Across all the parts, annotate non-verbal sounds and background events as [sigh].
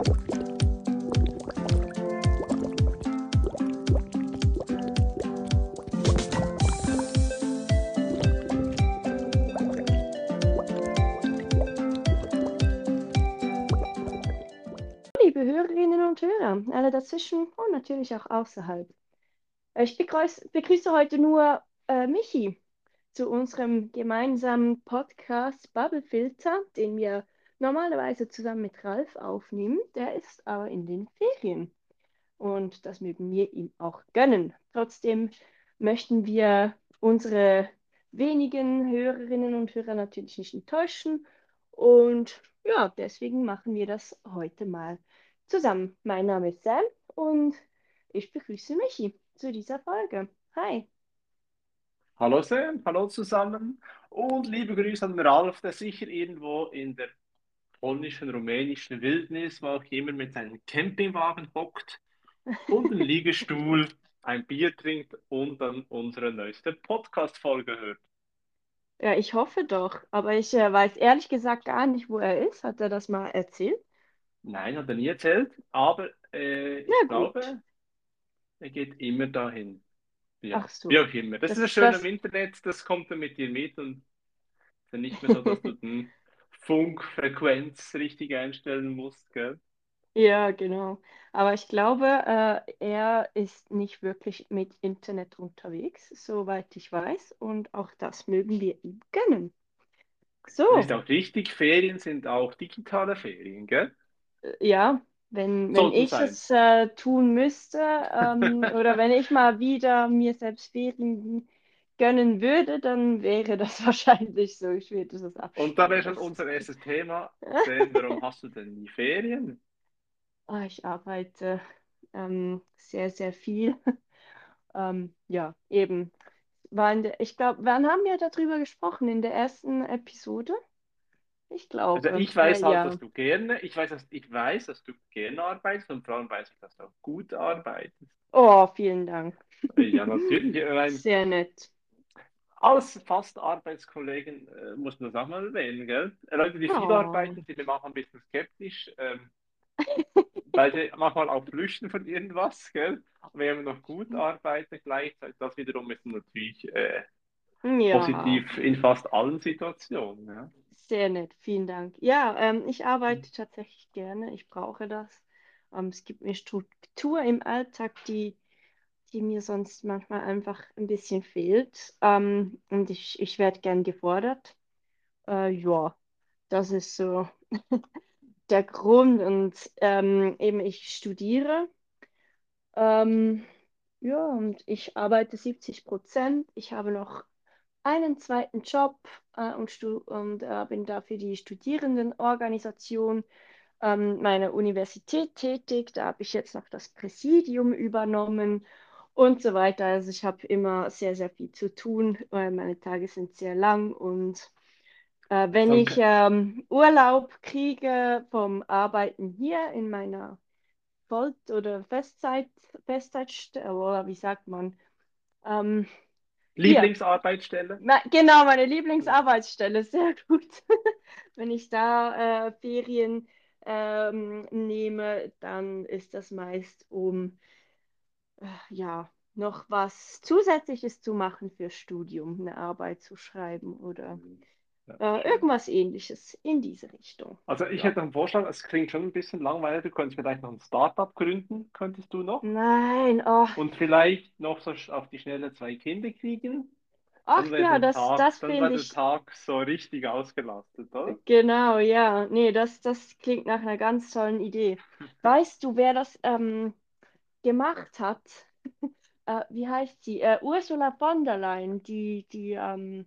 Liebe Hörerinnen und Hörer, alle dazwischen und natürlich auch außerhalb. Ich begrüße, begrüße heute nur äh, Michi zu unserem gemeinsamen Podcast Bubble Filter, den wir normalerweise zusammen mit Ralf aufnehmen. Der ist aber in den Ferien und das mögen wir ihm auch gönnen. Trotzdem möchten wir unsere wenigen Hörerinnen und Hörer natürlich nicht enttäuschen und ja, deswegen machen wir das heute mal zusammen. Mein Name ist Sam und ich begrüße Michi zu dieser Folge. Hi. Hallo Sam, hallo zusammen und liebe Grüße an Ralf, der sicher irgendwo in der polnischen, rumänischen Wildnis, wo auch immer mit seinem Campingwagen hockt und einen Liegestuhl, [laughs] ein Bier trinkt und dann unsere neueste Podcast-Folge hört. Ja, ich hoffe doch, aber ich äh, weiß ehrlich gesagt gar nicht, wo er ist. Hat er das mal erzählt? Nein, hat er nie erzählt, aber äh, ich gut. glaube, er geht immer dahin. Ja, Ach so. wie auch immer. Das ist Das, das Schöne das, im Internet, das kommt dann mit dir mit und ist dann nicht mehr so, dass du den [laughs] Funkfrequenz richtig einstellen musst, gell? ja, genau. Aber ich glaube, äh, er ist nicht wirklich mit Internet unterwegs, soweit ich weiß. Und auch das mögen wir ihm gönnen. So. ist auch richtig, Ferien sind auch digitale Ferien, gell? Ja, wenn, wenn ich sein. es äh, tun müsste, ähm, oder wenn ich mal wieder mir selbst Ferien gönnen würde, dann wäre das [laughs] wahrscheinlich so. Ich würde das auch. Und da wäre schon unser erstes Thema, [laughs] Sam, warum hast du denn nie Ferien? Ah, ich arbeite ähm, sehr, sehr viel. [laughs] Ähm, ja, eben. War der, ich glaube, wann haben wir darüber gesprochen? In der ersten Episode? Ich Also glaube. ich Äh, weiß halt, ja. dass du gerne, ich weiß, dass, ich weiß, dass du gerne arbeitest und vor allem weiß ich, dass du auch gut arbeitest. Oh, vielen Dank. Ja, natürlich. Ich Sehr nett. Als fast Arbeitskollegen äh, muss man das auch mal erwähnen, gell? Äh, Leute, die viel Oh. arbeiten, sind immer auch ein bisschen skeptisch, ähm, [laughs] weil sie manchmal auch flüchten von irgendwas, gell? Und wenn man noch gut arbeitet gleichzeitig, das wiederum ist natürlich äh, Ja. positiv in fast allen Situationen. Ja? Sehr nett, vielen Dank. Ja, ähm, ich arbeite tatsächlich gerne. Ich brauche das. Ähm, es gibt mir Struktur im Alltag, die, die mir sonst manchmal einfach ein bisschen fehlt. Ähm, und ich, ich werde gern gefordert. Äh, ja, das ist so [laughs] der Grund. Und ähm, eben ich studiere. Ähm, ja, und ich arbeite 70 Prozent. Ich habe noch einen zweiten Job äh, und, und äh, bin dafür die Studierendenorganisation ähm, meiner Universität tätig. Da habe ich jetzt noch das Präsidium übernommen und so weiter. Also ich habe immer sehr, sehr viel zu tun, weil meine Tage sind sehr lang und äh, wenn ich Danke. ähm, Urlaub kriege vom Arbeiten hier in meiner Voll- oder Festzeit, Festzeitstelle, oder wie sagt man? Ähm, Lieblingsarbeitsstelle? Ma- Genau, meine Lieblingsarbeitsstelle, sehr gut. [laughs] Wenn ich da äh, Ferien ähm, nehme, dann ist das meist, um ja, noch was Zusätzliches zu machen fürs Studium, eine Arbeit zu schreiben oder Ja, äh, irgendwas Ähnliches in diese Richtung. Also ich Ja. hätte einen Vorschlag, es klingt schon ein bisschen langweilig, du könntest vielleicht noch ein Startup gründen, könntest du noch? Nein, oh, Und vielleicht noch so auf die Schnelle zwei Kinder kriegen. ach ja, das, Tag, das finde der ich, Tag so richtig ausgelastet, oder? genau, ja, nee, das, das klingt nach einer ganz tollen Idee. [laughs] Weißt du, wer das ähm, gemacht hat? [laughs] Äh, wie heißt sie? Äh, Ursula von der Leyen, die, die, ähm,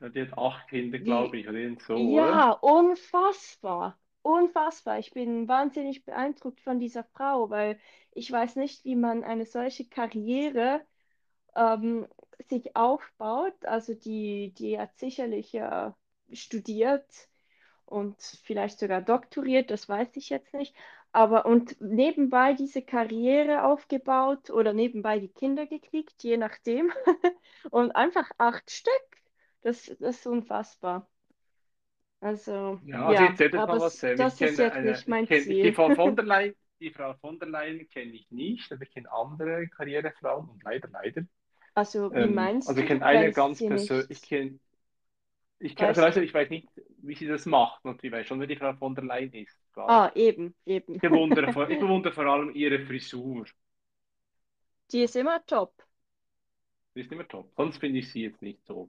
Ja, die hat acht Kinder, glaube ich, oder so, oder? ja, unfassbar, unfassbar. Ich bin wahnsinnig beeindruckt von dieser Frau, weil ich weiß nicht, wie man eine solche Karriere ähm, sich aufbaut. Also die, die hat sicherlich äh, studiert und vielleicht sogar doktoriert, das weiß ich jetzt nicht. Aber und nebenbei diese Karriere aufgebaut oder nebenbei die Kinder gekriegt, je nachdem. [laughs] Und einfach acht Stück. Das, das ist unfassbar. Also, Ja, also ich ja, erzähle dir aber mal was, s- Sam. Ich das ist jetzt eine, nicht ich mein kenne, ich die Ziel. Frau von der [laughs] Leyen, die Frau von der Leyen kenne ich nicht, aber ich kenne andere Karrierefrauen und leider, leider. Also, wie Ähm, meinst also ich du, du kenne eine ganz persönlich, ich nicht? kenne, ich kenn, also, Weißt also ich weiß nicht, wie sie das macht und ich weiß schon, wer die Frau von der Leyen ist, klar. Ah, eben, Ich eben. bewundere, vor- ich [laughs] bewundere vor allem ihre Frisur. Die ist immer top. Die ist immer top. Sonst finde ich sie jetzt nicht so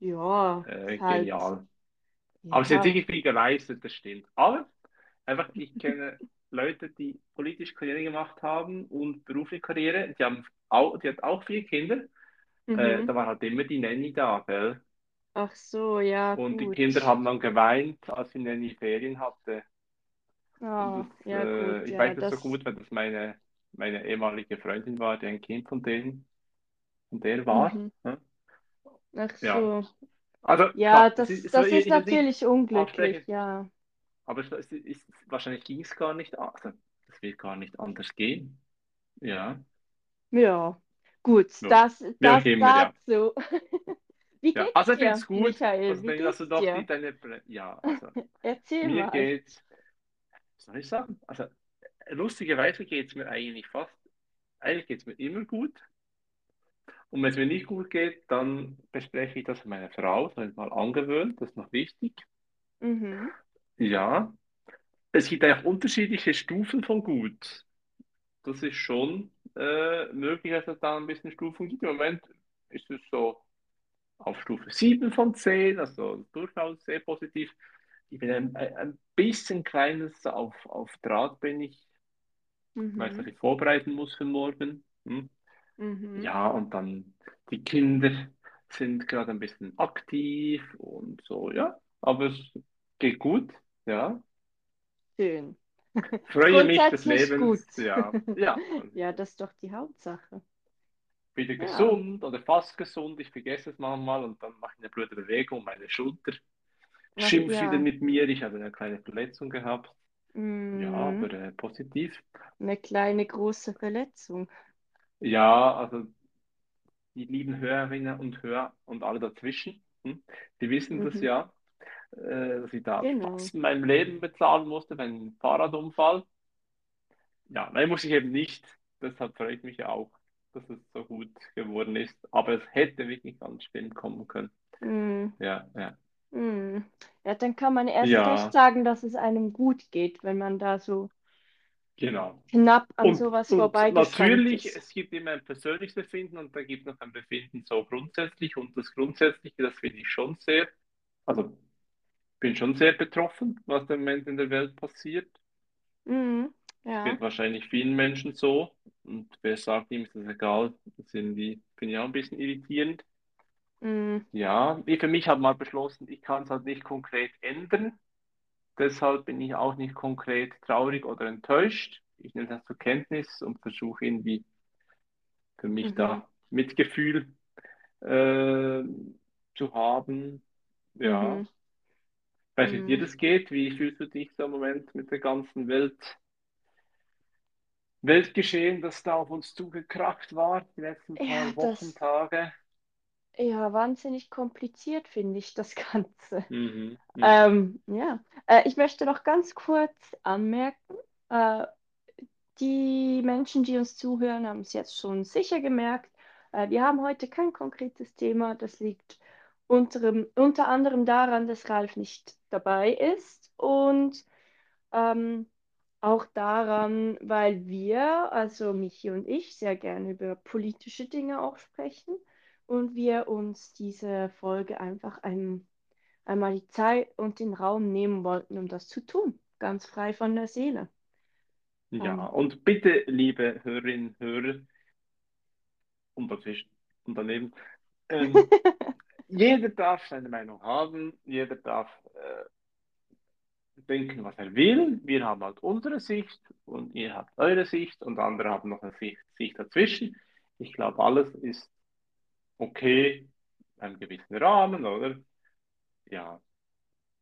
Ja, äh, halt, genial. Aber sie hat ja. wirklich viel geleistet, das stimmt. Aber einfach, ich kenne [laughs] Leute, die politisch Karriere gemacht haben und berufliche Karriere. Die haben auch, die hat auch vier Kinder. Äh, Mhm. da war halt immer die Nanny da, gell? Ach so, ja, Und die gut. Kinder haben dann geweint, als die Nanny Ferien hatte. Und das, ja, äh, gut, ich ja, weiß das so das. gut, weil das meine, meine ehemalige Freundin war, die ein Kind von denen, von der war. Mhm. ne? Ach Ja, so. also Ja, es ist, das, soll das ist das nicht natürlich unglücklich, ja. aber ist, ist, wahrscheinlich ging es gar nicht, also, das wird gar nicht anders gehen. Ja, Ja, gut, ja, das, das ja. dazu. [laughs] Wie Ja, geht's also ich finde dir, es gut, Michael? also Wie wenn, dass du geht's die, dir? deine, ja, also [laughs] Erzähl mir mal. geht's, soll ich sagen? Also lustigerweise geht es mir eigentlich fast, eigentlich geht es mir immer gut. Und wenn es mir nicht gut geht, dann bespreche ich das mit meiner Frau, das habe ich mal angewöhnt, das ist noch wichtig. Mhm, Ja, es gibt eigentlich unterschiedliche Stufen von gut. Das ist schon äh, möglich, dass es da ein bisschen Stufen gibt. Im Moment ist es so auf Stufe 7 von 10, also durchaus sehr positiv. Ich bin ein, ein bisschen kleines auf, auf Draht bin ich. Ich weiß, dass mhm, ich vorbereiten muss für morgen. Hm? mhm. Ja, und dann die Kinder sind gerade ein bisschen aktiv und so, ja. Aber es geht gut, ja. Schön. [laughs] Freue mich des Lebens, gut. ja. Ja, [laughs] das ist Ja, das ist doch die Hauptsache. wieder Ja. gesund oder fast gesund. Ich vergesse es manchmal und dann mache ich eine blöde Bewegung. Meine Schulter Ach schimpft wieder ja. mit mir. Ich habe eine kleine Verletzung gehabt. Ja, Mm, aber äh, positiv. eine kleine große Verletzung. Ja, also die lieben Hörerinnen und Hörer und alle dazwischen, hm, die wissen das Mhm, ja, äh, dass ich da genau. fast mein Leben bezahlen musste bei einem Fahrradunfall. Ja, nein, muss ich eben nicht. Deshalb freut mich ja auch, dass es so gut geworden ist. Aber es hätte wirklich ganz schlimm kommen können. Mm, Ja, ja. Mm. Ja, dann kann man erst recht Ja, sagen, dass es einem gut geht, wenn man da so genau. knapp an Und, sowas und vorbeigeschrammt natürlich, ist. es gibt immer ein persönliches Befinden und da gibt es noch ein Befinden so grundsätzlich. Und das Grundsätzliche, das finde ich schon sehr, also bin schon sehr betroffen, was im Moment in der Welt passiert. Es ja. geht wahrscheinlich vielen Menschen so. Und wer sagt ihm, ist das egal? Das sind die, finde ich auch ein bisschen irritierend. Mm, Ja, ich für mich habe mal beschlossen, ich kann es halt nicht konkret ändern. Deshalb bin ich auch nicht konkret traurig oder enttäuscht. Ich nehme das zur Kenntnis und versuche irgendwie für mich mhm, da Mitgefühl äh, zu haben. Ja, mhm, ich weiß nicht, wie dir mm. das geht. Wie fühlst du dich so im Moment mit der ganzen Welt, Weltgeschehen, das da auf uns zugekracht war, die letzten Ja, paar Wochen, das, Tage? Ja, wahnsinnig kompliziert finde ich das [laughs] Ganze. Mhm, mhm. Ähm, ja, äh, ich möchte noch ganz kurz anmerken, äh, die Menschen, die uns zuhören, haben es jetzt schon sicher gemerkt. Äh, wir haben heute kein konkretes Thema. Das liegt unterem, unter anderem daran, dass Ralf nicht dabei ist und ähm, auch daran, weil wir, also Michi und ich, sehr gerne über politische Dinge auch sprechen und wir uns diese Folge einfach ein, einmal die Zeit und den Raum nehmen wollten, um das zu tun. Ganz frei von der Seele. Ja, Ähm, und bitte, liebe Hörerinnen, Hörer und dazwischen und daneben, ähm, [laughs] jeder darf seine Meinung haben, jeder darf äh, denken, was er will. Wir haben halt unsere Sicht und ihr habt eure Sicht und andere haben noch eine Sicht, Sicht dazwischen. Ich glaube, alles ist okay in einem gewissen Rahmen, oder? Ja.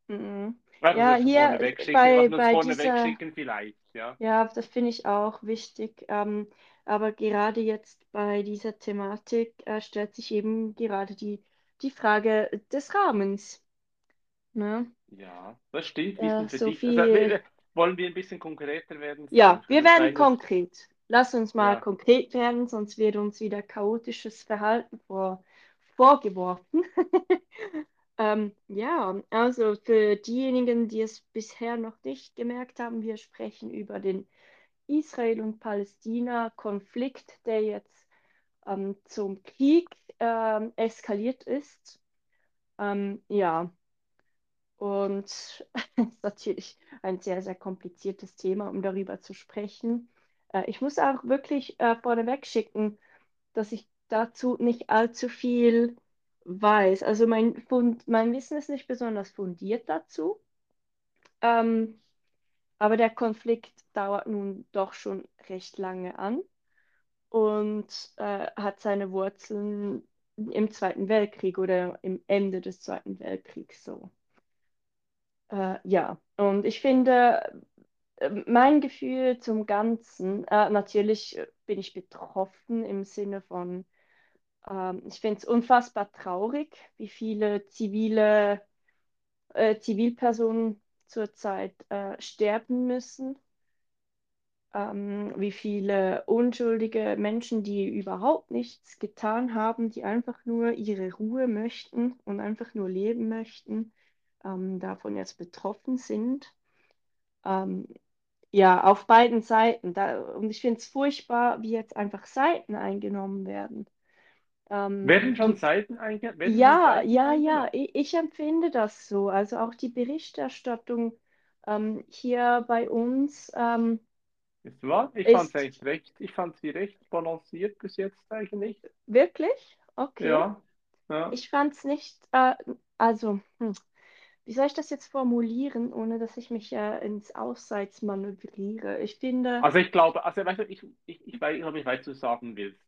Mhm. Also Ja, hier bei, also bei dieser, vielleicht, ja. ja, das finde ich auch wichtig. Ähm, aber gerade jetzt bei dieser Thematik äh, stellt sich eben gerade die, die Frage des Rahmens. Ne? Ja, das stimmt. Äh, so? Also, viel. wir- wollen wir ein bisschen konkreter werden, Ja, wir werden konkret. Lass uns mal Ja. konkret werden, sonst wird uns wieder chaotisches Verhalten vor, vorgeworfen. [laughs] Ähm, ja, also für diejenigen, die es bisher noch nicht gemerkt haben, wir sprechen über den Israel- und Palästina-Konflikt, der jetzt ähm, zum Krieg ähm, eskaliert ist. Ähm, ja, und [laughs] es ist natürlich ein sehr, sehr kompliziertes Thema, um darüber zu sprechen. Äh, ich muss auch wirklich äh, vorneweg schicken, dass ich dazu nicht allzu viel weiß. Also mein Fund, mein Wissen ist nicht besonders fundiert dazu. Ähm, aber der Konflikt dauert nun doch schon recht lange an und äh, hat seine Wurzeln im Zweiten Weltkrieg oder im Ende des Zweiten Weltkriegs so. Äh, ja, und ich finde, mein Gefühl zum Ganzen, äh, natürlich bin ich betroffen im Sinne von, ähm, ich finde es unfassbar traurig, wie viele zivile äh, Zivilpersonen zurzeit äh, sterben müssen, ähm, wie viele unschuldige Menschen, die überhaupt nichts getan haben, die einfach nur ihre Ruhe möchten und einfach nur leben möchten, ähm, davon jetzt betroffen sind. Ähm, ja, auf beiden Seiten. Da, und ich finde es furchtbar, wie jetzt einfach Seiten eingenommen werden. Ähm, Werden schon Seiten einge werden schon ja, Seiten ja, ja, eingenommen? ich, ich empfinde das so. Also auch die Berichterstattung ähm, hier bei uns ähm, Ist wahr? Ich fand es eigentlich recht, ich fand sie recht balanciert bis jetzt eigentlich. wirklich okay. Ja, ja. Ich fand es nicht, äh, also, hm, wie soll ich das jetzt formulieren, ohne dass ich mich äh, ins Ausseits manövriere? Ich finde, Also ich glaube, also weißt du, ich, ich, ich weiß, ich weiß, was du sagen willst.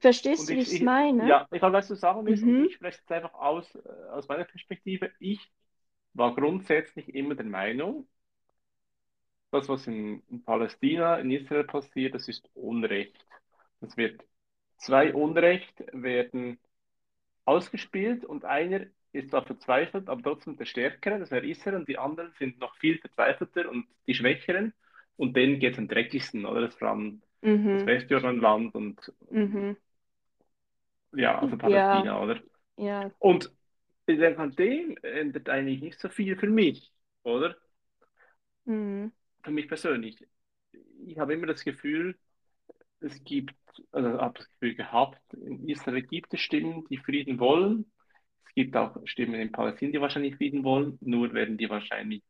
verstehst Und du, wie ich, es meine? ja, ich glaube, was du sagen willst, Mhm, ich spreche jetzt einfach aus, äh, aus meiner Perspektive. Ich war grundsätzlich immer der Meinung, das, was in, in Palästina, in Israel passiert, das ist Unrecht. Das wird, zwei Unrecht werden ausgespielt und einer ist zwar verzweifelt, aber trotzdem der Stärkere, das wäre Israel, und die anderen sind noch viel verzweifelter und die Schwächeren. Und denen geht es am dreckigsten, oder? Das vor allem das mhm, Westjordanland und mhm. ja, also Ja, Palästina, oder? ja, Und an dem ändert eigentlich nicht so viel für mich, oder? mhm, Für mich persönlich. Ich habe immer das Gefühl, es gibt, also habe das Gefühl gehabt, in Israel gibt es Stimmen, die Frieden wollen. Es gibt auch Stimmen in Palästina, die wahrscheinlich Frieden wollen, nur werden die wahrscheinlich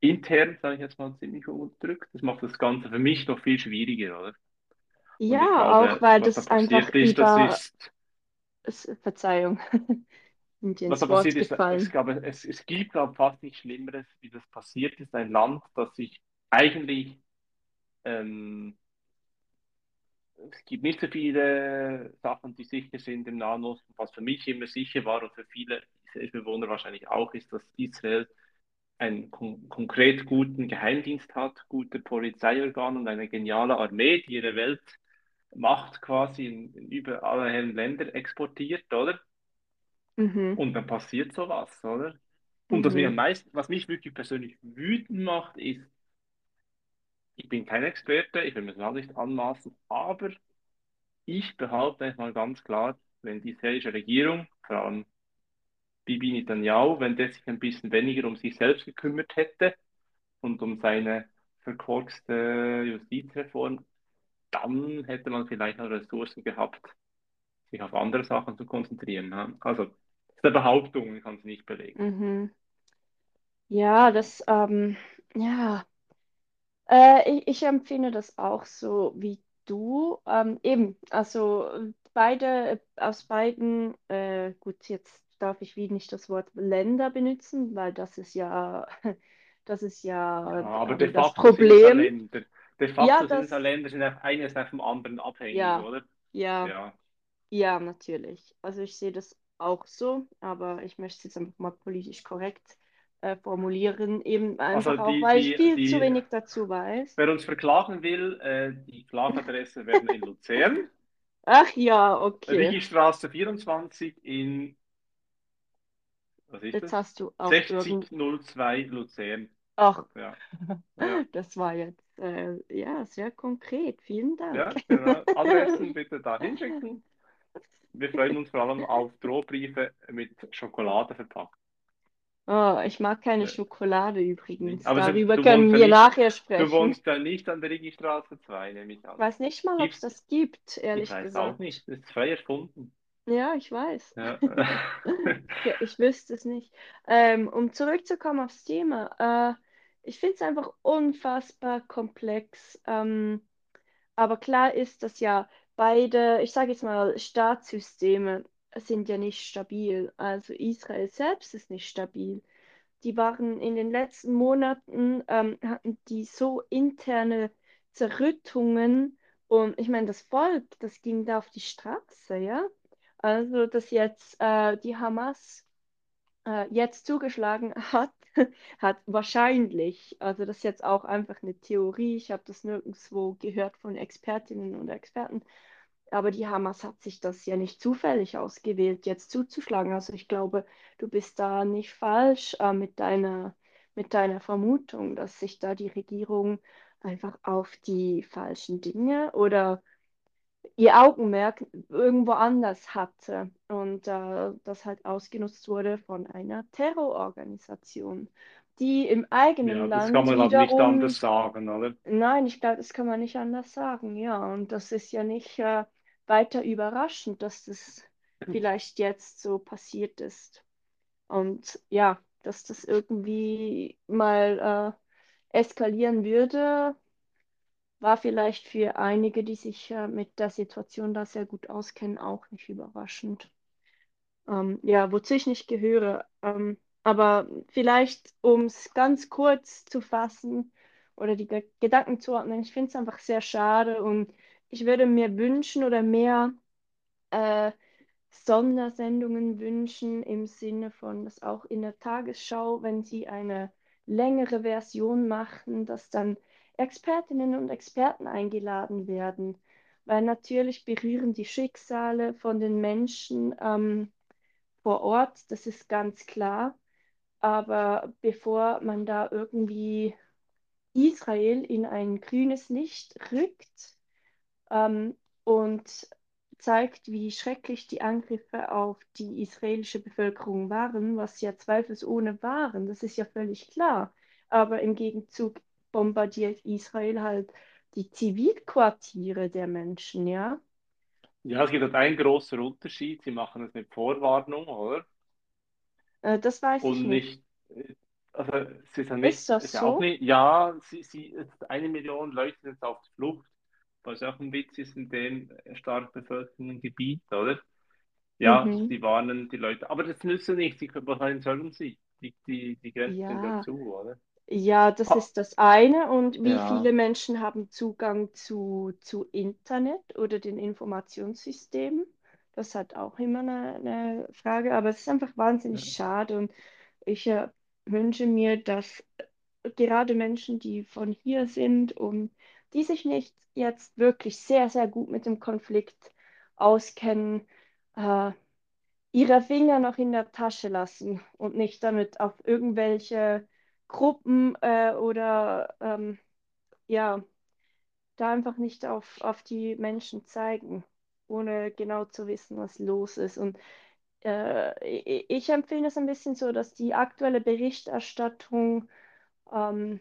intern, sage ich jetzt mal, ziemlich unterdrückt. Das macht das Ganze für mich noch viel schwieriger, oder? Und Ja, auch glaube, weil was da das einfach ist, das über, ist, es, Verzeihung, [laughs] was ins passiert ist, ich glaube, es, es gibt, glaube fast nichts Schlimmeres, wie das passiert ist. Ein Land, das sich eigentlich ähm, Es gibt nicht so viele Sachen, die sicher sind im Nahen Osten. Was für mich immer sicher war und für viele Israel-Bewohner wahrscheinlich auch, ist, dass Israel einen kon konkret guten Geheimdienst hat, gute Polizeiorgane und eine geniale Armee, die ihre Weltmacht quasi in, in über alle Herren Länder exportiert, oder? Mhm, Und dann passiert sowas, oder? Und was mich am mhm, meisten, was mich wirklich persönlich wütend macht, ist, bin kein Experte, ich will mir das auch nicht anmaßen, aber Ich behaupte einfach mal ganz klar, wenn die israelische Regierung, vor allem Bibi Netanyahu, wenn der sich ein bisschen weniger um sich selbst gekümmert hätte und um seine verkorkste Justizreform, dann hätte man vielleicht noch Ressourcen gehabt, sich auf andere Sachen zu konzentrieren. Also, das ist eine Behauptung, ich kann es nicht belegen. mhm. Ja, das, ähm, ja. Äh, ich, ich empfinde das auch so wie du. Ähm, eben, also beide, aus beiden, äh, gut, jetzt darf ich wie nicht das Wort Länder benutzen, weil das ist ja, [laughs] das ist Ja, ja aber de ähm, das facto sind es ja Problem. Länder. De Ja, facto sind es ja Länder, sind auf eines vom anderen abhängig, ja, oder? ja, Ja. ja, natürlich. Also ich sehe das auch so, aber ich möchte es jetzt einfach mal politisch korrekt äh, formulieren, eben Also einfach auch, die, weil ich die, viel zu die wenig dazu weiß. Wer uns verklagen will, äh, die Klagadresse werden in Luzern, Ach ja, okay. Richiestraße 24 in Was ist Jetzt das? hast du auch irgend... 6002 Luzern. Ach, Ja, [laughs] ja, das war jetzt äh, ja sehr konkret. Vielen Dank. ja, genau. Adressen [laughs] bitte da hinschicken. Wir freuen uns vor allem auf Drohbriefe mit Schokolade verpackt. Oh, ich mag keine. Schokolade übrigens. Aber Darüber du können wohnst ja wir nicht- nachher Du sprechen. wohnst ja nicht an der Ringstraße 2, nehme ich an. Ich weiß nicht mal, ob es das gibt, Ich ehrlich weiß gesagt. auch nicht, das ist frei erfunden. Ja, ich weiß. Ja. Ja, [laughs] [laughs] ich wüsste es nicht. Ähm, um zurückzukommen aufs Thema, äh, ich finde es einfach unfassbar komplex. Ähm, aber klar ist, dass ja beide, ich sage jetzt mal, Staatssysteme sind ja nicht stabil. Also Israel selbst ist nicht stabil. Die waren in den letzten Monaten, ähm, hatten die so interne Zerrüttungen und ich meine, das Volk, das ging da auf die Straße, ja. Also, dass jetzt äh, die Hamas äh, jetzt zugeschlagen [laughs] hat, hat wahrscheinlich, also das ist jetzt auch einfach eine Theorie, ich habe das nirgendwo gehört von Expertinnen und Experten, aber die Hamas hat sich das ja nicht zufällig ausgewählt, jetzt zuzuschlagen. Also ich glaube, du bist da nicht falsch äh, mit deiner, mit deiner Vermutung, dass sich da die Regierung einfach auf die falschen Dinge oder ihr Augenmerk irgendwo anders hatte und äh, das halt ausgenutzt wurde von einer Terrororganisation, die im eigenen Ja, das Land kann man halt nicht wiederum, anders sagen, oder? nein, ich glaube, das kann man nicht anders sagen, ja, und das ist ja nicht äh, weiter überraschend, dass das [clears throat] vielleicht jetzt so passiert ist und ja, dass das irgendwie mal äh, eskalieren würde war vielleicht für einige, die sich äh, mit der Situation da sehr gut auskennen, auch nicht überraschend. Ähm, ja, wozu ich nicht gehöre. Ähm, aber vielleicht, um es ganz kurz zu fassen oder die Ge Gedanken zu ordnen, ich finde es einfach sehr schade und ich würde mir wünschen oder mehr äh, Sondersendungen wünschen im Sinne von, dass auch in der Tagesschau, wenn sie eine längere Version machen, dass dann Expertinnen und Experten eingeladen werden, weil natürlich berühren die Schicksale von den Menschen ähm, vor Ort, das ist ganz klar. Aber bevor man da irgendwie Israel in ein grünes Licht rückt ähm, und zeigt, wie schrecklich die Angriffe auf die israelische Bevölkerung waren, was ja zweifelsohne waren, das ist ja völlig klar. Aber im Gegenzug bombardiert Israel halt die Zivilquartiere der Menschen, ja. Ja, es gibt halt einen großen Unterschied. Sie machen es mit Vorwarnung, oder? Äh, das weiß ich Und nicht. nicht, also es ist ja nicht, Ist das ist ja auch so? nicht, ja, sie, sie, eine Million Leute sind jetzt auf der Flucht, was auch ein Witz ist in dem stark bevölkerten Gebiet, oder? Ja, Mhm. sie warnen die Leute, aber das nützt ja nichts, sie, was sollen sie? Die, die, die Grenzen sind Ja. dazu, oder? Ja, das Ha, ist das eine. Und wie ja, viele Menschen haben Zugang zu, zu Internet oder den Informationssystemen? Das ist halt auch immer eine, eine Frage. Aber es ist einfach wahnsinnig ja. schade. Und ich äh, wünsche mir, dass gerade Menschen, die von hier sind und die sich nicht jetzt wirklich sehr, sehr gut mit dem Konflikt auskennen, äh, ihre Finger noch in der Tasche lassen und nicht damit auf irgendwelche Gruppen äh, oder ähm, ja, da einfach nicht auf, auf die Menschen zeigen, ohne genau zu wissen, was los ist. Und äh, ich, empfinde es ein bisschen so, dass die aktuelle Berichterstattung ähm,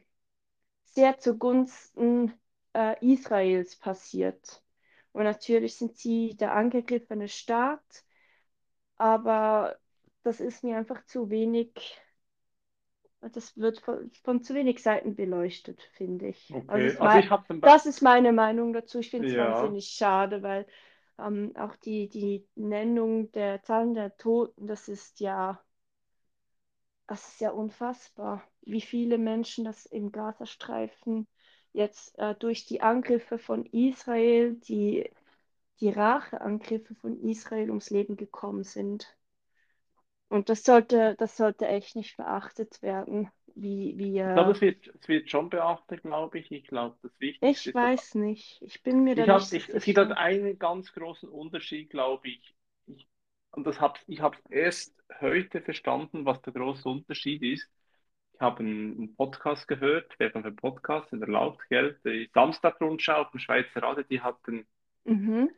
sehr zugunsten äh, Israels passiert. Und natürlich sind sie der angegriffene Staat, aber das ist mir einfach zu wenig, das wird von, von zu wenig Seiten beleuchtet, finde ich. Also Okay, ist also mei ich das ist meine Meinung dazu. Ich finde es ja, wahnsinnig schade, weil ähm, auch die, die Nennung der Zahlen der Toten, das ist ja, das ist ja unfassbar, wie viele Menschen das im Gazastreifen jetzt äh, durch die Angriffe von Israel, die, die Racheangriffe von Israel ums Leben gekommen sind. Und das sollte, das sollte echt nicht beachtet werden, wie ich glaube, wir. es wird, es wird schon beachtet, glaube ich. Ich glaube, das Wichtigste Ich ist, weiß nicht. Ich bin mir da Ich nicht hab, so ich, es gibt halt sicher. einen ganz großen Unterschied, glaube ich. ich. und das hab, ich habe erst heute verstanden, was der große Unterschied ist. Ich habe einen, Podcast gehört, wer von dem Podcast in der Laut, gell? Die Samstagrundschau auf dem Schweizer Radio, die hatten Mhm.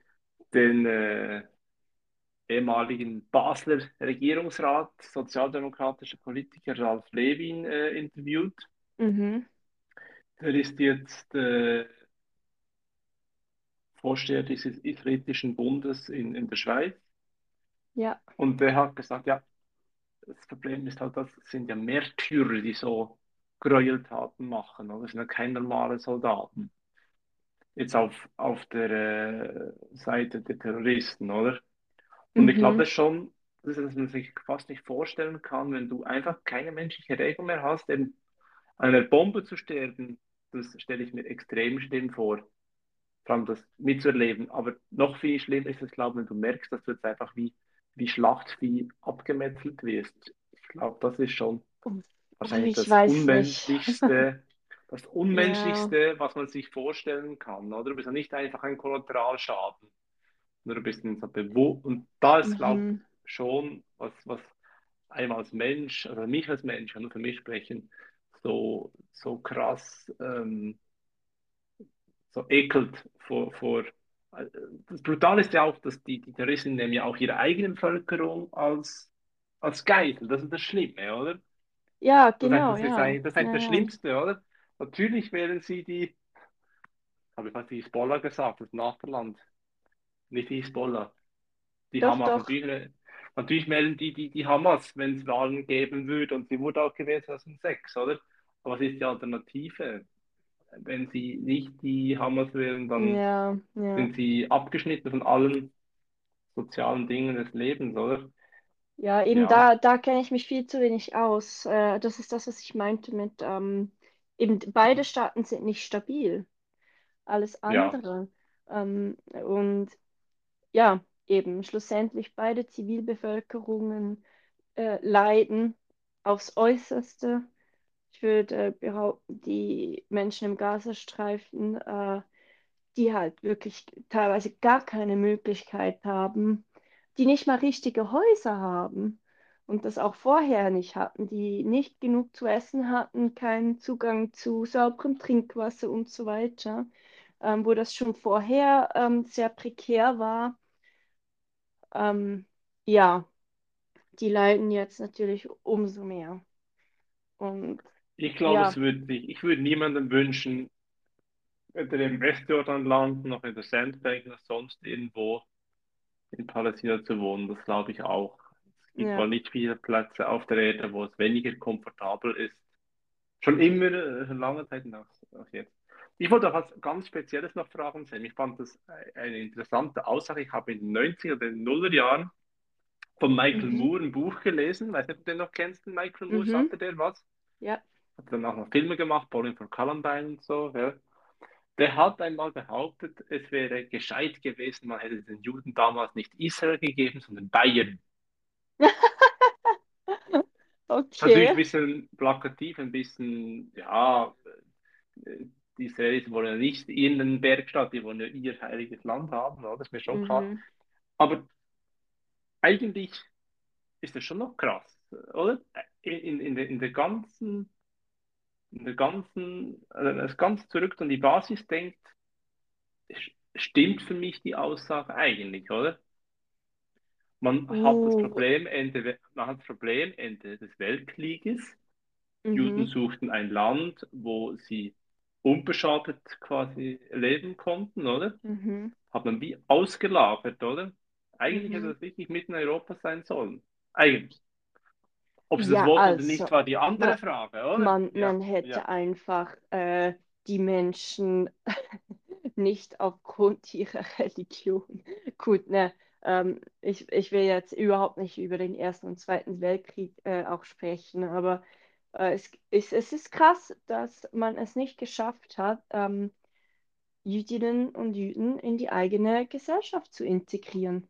den äh, ehemaligen Basler Regierungsrat, sozialdemokratischer Politiker Ralf Lewin äh, interviewt. Mhm. Der ist jetzt äh, Vorsteher dieses Israelitischen Bundes in, in der Schweiz. Ja. Und der hat gesagt, ja, das Problem ist halt, das sind ja Märtyrer, die so Gräueltaten machen, oder? Das sind ja keine normalen Soldaten. Jetzt auf, auf der äh, Seite der Terroristen, oder? Und ich glaube, Mhm. das ist schon, dass man sich fast nicht vorstellen kann, wenn du einfach keine menschliche Regung mehr hast, eben an einer Bombe zu sterben, das stelle ich mir extrem schlimm vor, vor allem das mitzuerleben. Aber noch viel schlimmer ist es, glaube ich, wenn du merkst, dass du jetzt einfach wie, wie Schlachtvieh abgemetzelt wirst. Ich glaube, das ist schon wahrscheinlich ich das. Unmenschlichste, [laughs] das Ja. Unmenschlichste, was man sich vorstellen kann, oder? Du bist ja nicht einfach ein Kollateralschaden, sondern du bist in so bewusst. Und da ist, glaube Mhm. ich, schon was, was einem als Mensch, also mich als Mensch, kann nur für mich sprechen, so, so krass, ähm, so ekelt vor, vor. Äh, Das Brutale ist ja auch, dass die, die Terroristen nehmen ja auch ihre eigene Bevölkerung als, als Geisel. Das ist das Schlimme, oder? Ja, Das ist genau, das, ist ja. eigentlich, das, ist Ja, das. Schlimmste, oder? Natürlich wählen sie die, habe ich fast die Hisbollah gesagt, das Nachbarland, nicht die Hisbollah, die Doch, Hamas. doch. Natürlich, natürlich wählen die, die, die Hamas, wenn es Wahlen geben würde, und sie wurde auch gewählt 2006, oder? Aber was ist die Alternative? Wenn sie nicht die Hamas wählen, dann Ja, ja. sind sie abgeschnitten von allen sozialen Dingen des Lebens, oder? Ja, eben Ja, da, da kenne ich mich viel zu wenig aus. Äh, das ist das, was ich meinte mit, ähm, eben beide Staaten sind nicht stabil. Alles andere. Ähm, und ja, eben schlussendlich beide Zivilbevölkerungen äh, leiden aufs Äußerste. Ich würde äh, behaupten, die Menschen im Gazastreifen, äh, die halt wirklich teilweise gar keine Möglichkeit haben, die nicht mal richtige Häuser haben und das auch vorher nicht hatten, die nicht genug zu essen hatten, keinen Zugang zu sauberem Trinkwasser und so weiter, ähm, wo das schon vorher ähm, sehr prekär war. Ähm, ja, die leiden jetzt natürlich umso mehr. Und Ich glaube, es ja, würde sich, ich würde niemandem wünschen, weder im Westjordanland noch in der Sandbank noch sonst irgendwo in Palästina zu wohnen. Das glaube ich auch. Es gibt wohl ja. nicht viele Plätze auf der Erde, wo es weniger komfortabel ist. Schon immer, äh, schon lange Zeit nach, auch jetzt. Ich wollte auch was ganz Spezielles noch fragen, Sam. Ich fand das eine interessante Aussage. Ich habe in den 90er oder den 0er Jahren von Michael Mhm. Moore ein Buch gelesen. Weiß nicht, ob du den noch kennst, den Michael Moore. Mhm. Sagte der was? Ja. Hat dann auch noch Filme gemacht, Bowling for Columbine und so. Ja. Der hat einmal behauptet, es wäre gescheit gewesen, man hätte den Juden damals nicht Israel gegeben, sondern Bayern. [laughs] Natürlich Okay. ein bisschen plakativ, ein bisschen, ja, die Israelis wollen ja nicht irgendeinen Bergstadt, die wollen ja ihr heiliges Land haben, oder? das ist mir schon klar. Mhm. Aber eigentlich ist das schon noch krass, oder? In, in, in, der, in ganzen, in ganzen, also wenn man es ganz zurück an die Basis denkt, stimmt für mich die Aussage eigentlich, oder? Man hat das Uh. Problem Ende, man hat das Problem Ende des Weltkrieges. Juden Mhm. suchten ein Land, wo sie unbeschadet quasi leben konnten, oder? Mhm. Hat man wie ausgelagert, oder? Eigentlich hätte Mhm. das wirklich mitten in Europa sein sollen. Eigentlich. Ob sie das Ja, wollten oder also, nicht, war die andere man, Frage, oder? man, Ja, man hätte ja. einfach äh, die Menschen [laughs] nicht aufgrund ihrer [laughs] Religion. Gut, ne, ähm, ich, ich will jetzt überhaupt nicht über den Ersten und Zweiten Weltkrieg äh, auch sprechen, aber äh, es, ist, es ist krass, dass man es nicht geschafft hat, ähm, Jüdinnen und Juden in die eigene Gesellschaft zu integrieren.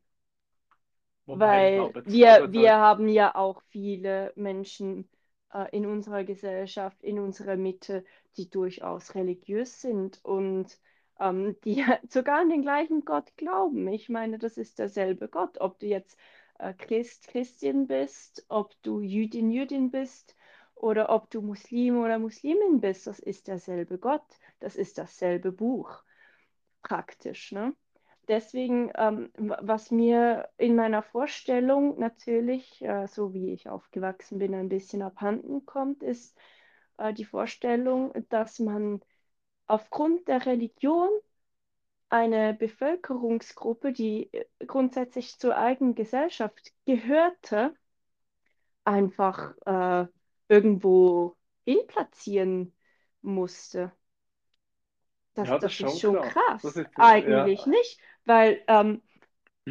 Wobei Weil wir, wir haben ja auch viele Menschen äh, in unserer Gesellschaft, in unserer Mitte, die durchaus religiös sind und ähm, die [laughs] sogar an den gleichen Gott glauben. Ich meine, das ist derselbe Gott. Ob du jetzt äh, Christ, Christin bist, ob du Jüdin, Jüdin bist oder ob du Muslim oder Muslimin bist, das ist derselbe Gott, das ist dasselbe Buch, praktisch, ne? Deswegen, ähm, was mir in meiner Vorstellung natürlich, äh, so wie ich aufgewachsen bin, ein bisschen abhanden kommt, ist äh, die Vorstellung, dass man aufgrund der Religion eine Bevölkerungsgruppe, die äh, grundsätzlich zur eigenen Gesellschaft gehörte, einfach äh, irgendwo hinplatzieren musste. Das, Ja, das ist das ist schon krass. Ist, Eigentlich ja. nicht, weil ähm,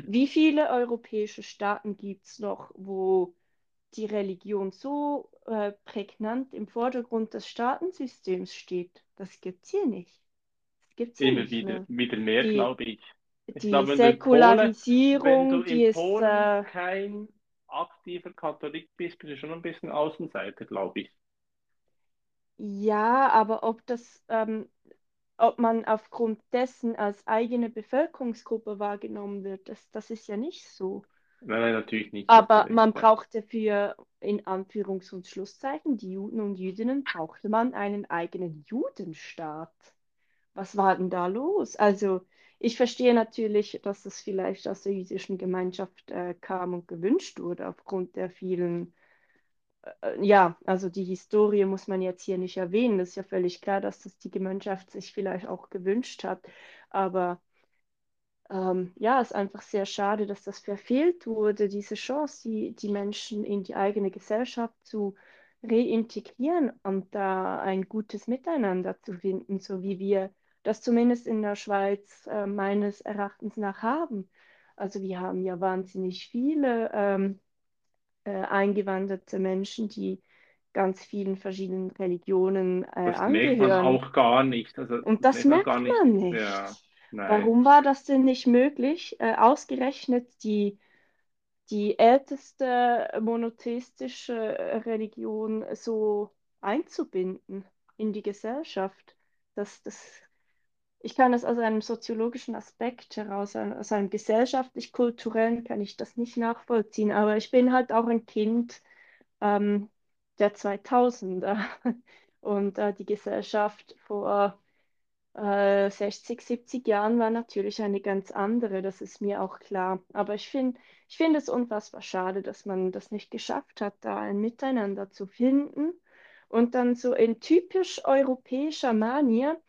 wie viele europäische Staaten gibt es noch, wo die Religion so äh, prägnant im Vordergrund des Staatensystems steht? Das gibt es hier nicht. Das gibt es hier Immer nicht. wieder, wieder mehr, Die, glaube ich. Ich die glaube, in Polen, wenn du Säkularisierung, die in ist Polen äh, kein aktiver Katholik bist, bist du schon ein bisschen Außenseiter, glaube ich. ja, aber ob das ähm, ob man aufgrund dessen als eigene Bevölkerungsgruppe wahrgenommen wird, das, das ist ja nicht so. Nein, nein, natürlich nicht, Aber recht, man brauchte für, in Anführungs- und Schlusszeichen, die Juden und Jüdinnen, brauchte man einen eigenen Judenstaat. Was war denn da los? Also, ich verstehe natürlich, dass es vielleicht aus der jüdischen Gemeinschaft äh, kam und gewünscht wurde, aufgrund der vielen ja, also die Historie muss man jetzt hier nicht erwähnen. Das ist ja völlig klar, dass das die Gemeinschaft sich vielleicht auch gewünscht hat. Aber ähm, ja, es ist einfach sehr schade, dass das verfehlt wurde, diese Chance, die, die Menschen in die eigene Gesellschaft zu reintegrieren und da ein gutes Miteinander zu finden, so wie wir das zumindest in der Schweiz äh, meines Erachtens nach haben. Also wir haben ja wahnsinnig viele ähm, äh, eingewanderte Menschen, die ganz vielen verschiedenen Religionen äh, Das merkt man angehören. auch gar nicht. Also, Und das das merkt merkt nicht. man Ja, nicht. nein. Warum war das denn nicht möglich, äh, ausgerechnet die, die älteste monotheistische Religion so einzubinden in die Gesellschaft? Das, das, ich kann das aus einem soziologischen Aspekt heraus, aus einem gesellschaftlich-kulturellen kann ich das nicht nachvollziehen, aber ich bin halt auch ein Kind ähm, der 2000er. [laughs] Und äh, die Gesellschaft vor äh, 60, 70 Jahren war natürlich eine ganz andere, das ist mir auch klar. Aber ich finde, ich finde es unfassbar schade, dass man das nicht geschafft hat, da ein Miteinander zu finden und dann so in typisch europäischer Manier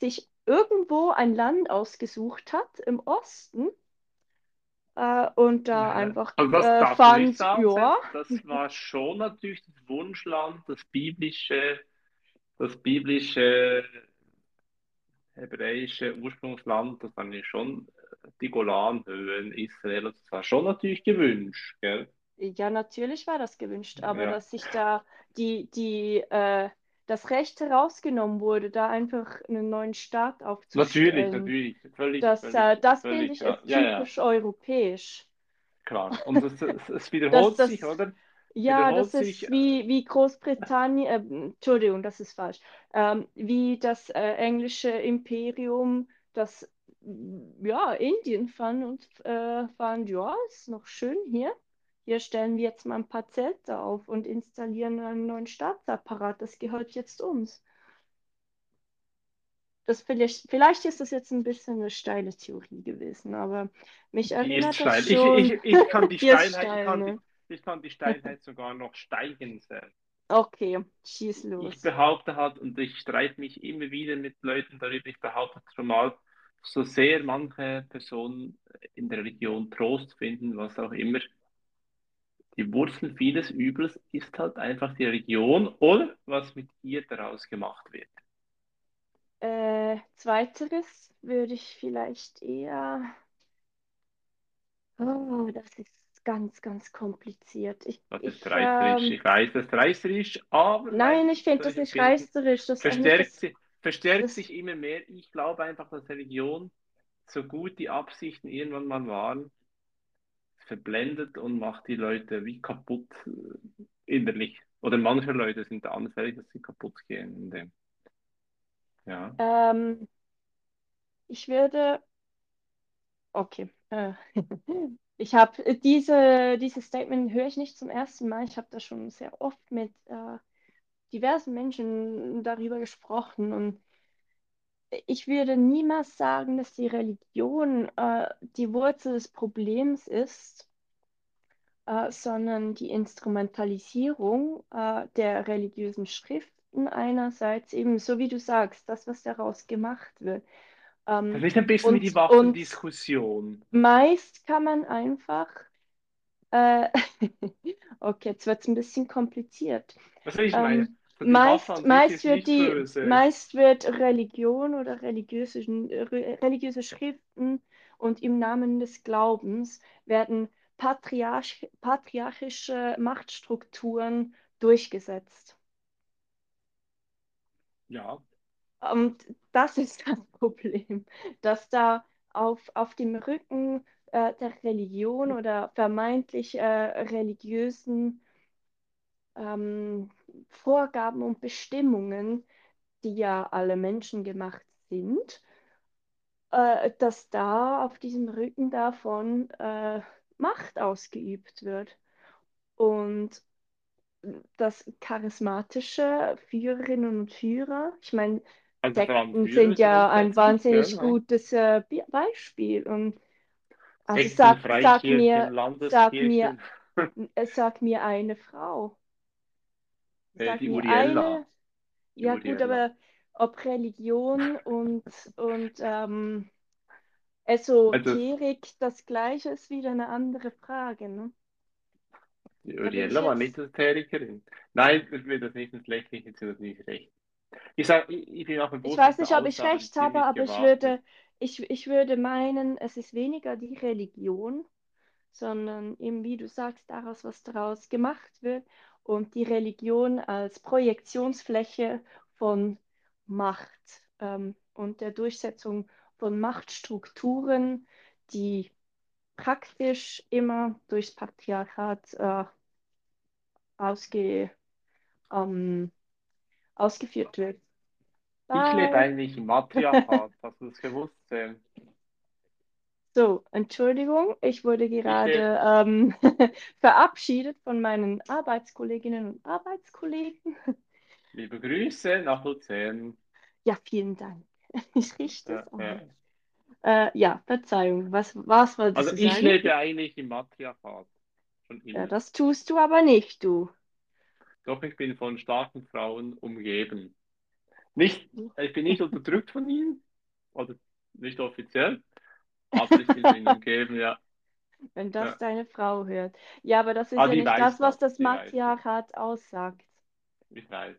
sich irgendwo ein Land ausgesucht hat im Osten äh, und da Nein, einfach Also das äh, fand, sagen, ja, Das war schon natürlich das Wunschland, das biblische, das biblische hebräische Ursprungsland, das dann schon äh, die Golanhöhen, Israel, das war schon natürlich gewünscht, gell? Ja, natürlich war das gewünscht, aber Ja, dass sich da die, die, äh, das Recht herausgenommen wurde, da einfach einen neuen Staat natürlich, aufzustellen, natürlich, völlig, das, völlig, äh, das finde völlig, ich ja, ist ja, ja, typisch europäisch. klar. Und es, es, es Das, wiederholt sich, das, oder? Es ja, wiederholt das sich, ist äh, wie, wie Großbritannien, äh, Entschuldigung, das ist falsch, ähm, wie das äh, englische Imperium, das ja, Indien fand und äh, fand, ja, ist noch schön hier. Hier stellen wir jetzt mal ein paar Zelte auf und installieren einen neuen Staatsapparat. Das gehört jetzt uns. Das vielleicht, vielleicht ist das jetzt ein bisschen eine steile Theorie gewesen, aber mich die erinnert das steil. Ich, ich, schon. ich kann die [laughs] Die Steilheit, ich steil, kann die, ne? ich kann die Steilheit sogar noch steigen. Sam. Okay, schieß Ich los. behaupte halt, und ich streite mich immer wieder mit Leuten darüber, ich behaupte schon mal, so sehr manche Personen in der Religion Trost finden, was auch immer, die Wurzel vieles Übels ist halt einfach die Religion oder was mit ihr daraus gemacht wird. Äh, zweiteres würde ich vielleicht eher. Oh, das ist ganz, ganz kompliziert. Ich, Das ist ich, reißerisch. ähm, Ich weiß, das ist reißerisch, aber nein, ich finde das nicht reißerisch. Das verstärkt, das, verstärkt das, sich immer mehr. Ich glaube einfach, dass Religion, so gut die Absichten irgendwann mal waren, verblendet und macht die Leute wie kaputt äh, innerlich. Oder manche Leute sind da anfällig, dass sie kaputt gehen. Ja. ähm, ich würde, okay, äh, [laughs] Ich habe diese, dieses Statement höre ich nicht zum ersten Mal. Ich habe da schon sehr oft mit äh, diversen Menschen darüber gesprochen und ich würde niemals sagen, dass die Religion äh, die Wurzel des Problems ist, äh, sondern die Instrumentalisierung äh, der religiösen Schriften einerseits, eben so wie du sagst, das, was daraus gemacht wird. Das Ähm, ist ein bisschen wie die und, und Waffendiskussion. meist kann man einfach, äh, [laughs] okay, jetzt wird es ein bisschen kompliziert. Was will ich meine? Ähm, die Waffe meist, meist ist wird die, böse. meist wird Religion oder religiöse, re- religiöse Schriften und im Namen des Glaubens werden patriarch, patriarchische Machtstrukturen durchgesetzt. Ja, Und das ist [laughs] das Problem, dass da auf, auf dem Rücken äh, der Religion oder vermeintlich äh, religiösen ähm, Vorgaben und Bestimmungen, die ja alle Menschen gemacht sind, äh, dass da auf diesem Rücken davon äh, Macht ausgeübt wird. Und das charismatische Führerinnen und Führer, ich meine, also Sekten sind ja ein wahnsinnig gutes äh, Be- Beispiel. Und also sag, sag mir, sag mir, [laughs] äh, sag mir eine Frau. Äh, Sag die Uriella. eine, Die ja gut, Uriella. aber ob Religion und, und ähm, Also, Esoterik das Gleiche ist wieder eine andere Frage, ne? die ich Uriella war nicht Esoterikerin. Nein, ich will das nicht ins Lächerliche ziehen, das nicht recht. Ich sag, ich, ich bin auch ich bewusst, das weiß nicht, ob ich recht habe, aber ich würde, ich, ich würde meinen, es ist weniger die Religion, sondern eben, wie du sagst, daraus, was daraus gemacht wird und die Religion als Projektionsfläche von Macht ähm, und der Durchsetzung von Machtstrukturen, die praktisch immer durchs Patriarchat äh, ausge, ähm, ausgeführt wird. Ich lebe eigentlich im Matriarchat, hast du das gewusst? [laughs] So, Entschuldigung, ich wurde gerade ähm, [laughs] verabschiedet von meinen Arbeitskolleginnen und Arbeitskollegen. [laughs] liebe Grüße nach Luzern. Ja, vielen Dank. [laughs] Ich richte Ja, es aus. ja. Äh, ja, Verzeihung. Was, was wolltest Also du ich sagen? lebe eigentlich im Matriarchat, Ja, das tust du aber nicht, du. Doch ich bin von starken Frauen umgeben. Nicht, ich bin nicht unterdrückt von ihnen, oder nicht offiziell, ihnen umgeben, ja. [laughs] Wenn das ja. deine Frau hört. Ja, aber das ist Ah, ja nicht das, was das, Matriarchat aussagt. ich weiß.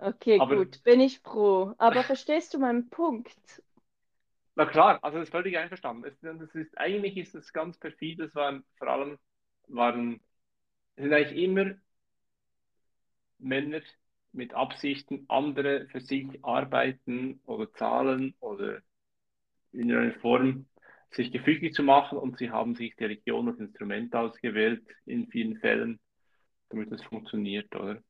Okay, Aber gut, bin ich froh. Aber verstehst du meinen Punkt? na klar, also das ist völlig einverstanden. Es, das ist, eigentlich ist es ganz perfid, es waren vor allem, waren, es sind eigentlich immer Männer mit Absichten, andere für sich arbeiten oder zahlen oder in einer Form sich gefügig zu machen und sie haben sich die Religion als Instrument ausgewählt in vielen Fällen, damit es funktioniert, oder?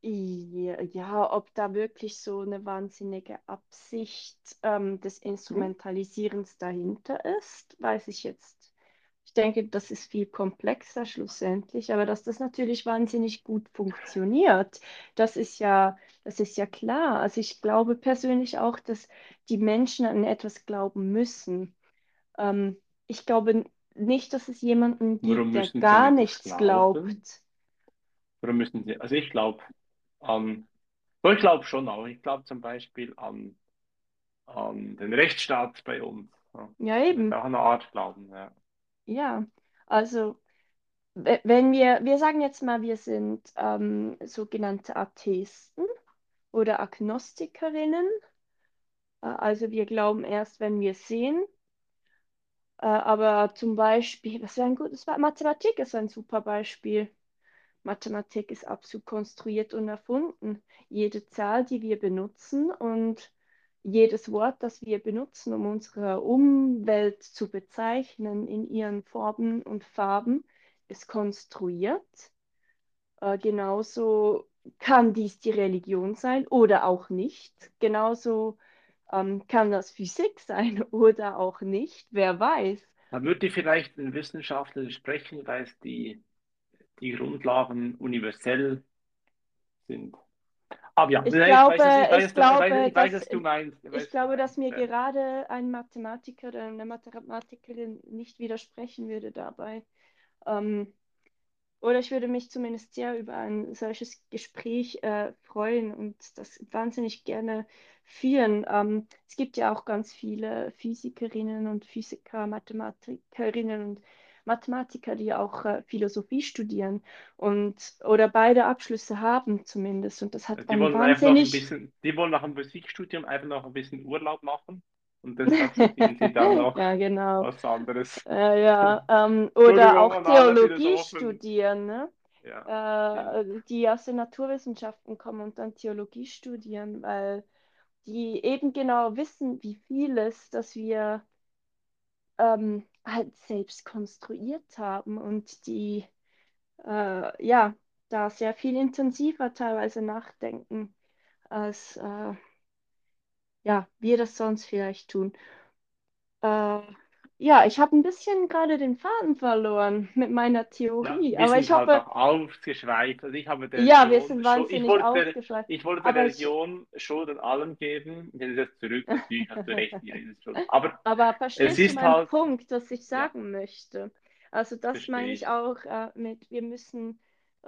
Ja, ob da wirklich so eine wahnsinnige Absicht ähm, des Hm? Instrumentalisierens dahinter ist, weiß ich jetzt. Ich denke, das ist viel komplexer schlussendlich, aber dass das natürlich wahnsinnig gut funktioniert, das ist ja, das ist ja klar. Also ich glaube persönlich auch, dass die Menschen an etwas glauben müssen. Ähm, ich glaube nicht, dass es jemanden gibt, der gar nichts glaubt. Warum müssen sie, also ich glaube an, so ich glaube schon auch, ich glaube zum Beispiel an, an den Rechtsstaat bei uns. Ja. Eben. auch eine Art Glauben, ja. Ja, also we- wenn wir, wir sagen jetzt mal, wir sind ähm, sogenannte Atheisten oder Agnostikerinnen. Äh, also wir glauben erst, wenn wir sehen. Äh, aber zum Beispiel, was wäre ein gutes Beispiel? Mathematik ist ein super Beispiel. Mathematik ist absolut konstruiert und erfunden. Jede Zahl, die wir benutzen und jedes Wort, das wir benutzen, um unsere Umwelt zu bezeichnen in ihren Formen und Farben, ist konstruiert. Äh, genauso kann dies die Religion sein oder auch nicht. Genauso ähm, kann das Physik sein [laughs] oder auch nicht. Wer weiß. Da würde ich vielleicht den Wissenschaftlern widersprechen, weil es die, die Grundlagen universell sind. Aber ja, Ich glaube, weiß, ich glaube, ich glaube, dass mir Ja. gerade ein Mathematiker oder eine Mathematikerin nicht widersprechen würde dabei. Ähm, Oder ich würde mich zumindest sehr über ein solches Gespräch äh, freuen und das wahnsinnig gerne führen. Ähm, es gibt ja auch ganz viele Physikerinnen und Physiker, Mathematikerinnen und Mathematiker, die auch äh, Philosophie studieren und oder beide Abschlüsse haben zumindest. Und das hat Die einen wollen einfach noch ein wahnsinnig bisschen, die wollen nach dem Musikstudium einfach noch ein bisschen Urlaub machen und deshalb studieren sie dann [laughs] noch ja, genau. was anderes. Äh, ja, [laughs] ähm, oder auch Theologie studieren, ne? Ja, äh, die aus den Naturwissenschaften kommen und dann Theologie studieren, weil die eben genau wissen, wie vieles, das wir ähm, halt selbst konstruiert haben und die äh, ja da sehr viel intensiver teilweise nachdenken, als äh, ja, wir das sonst vielleicht tun. Äh, ja, ich habe ein bisschen gerade den Faden verloren mit meiner Ja, Theorie, wir aber ich halt hoffe, auch ausgeschweift. Also ich habe der ja, wir Religion sind schon, ich wahnsinnig wollte der, ausgeschweift. ich wollte der Aber ich, Religion Schuld an allem geben. Ich nehme es jetzt zurück, natürlich hast du recht. Aber Aber es verstehst du ist meinen halt, Punkt, was ich ja, sagen möchte? Also das meine verstehe ich ich. auch äh, mit, wir müssen,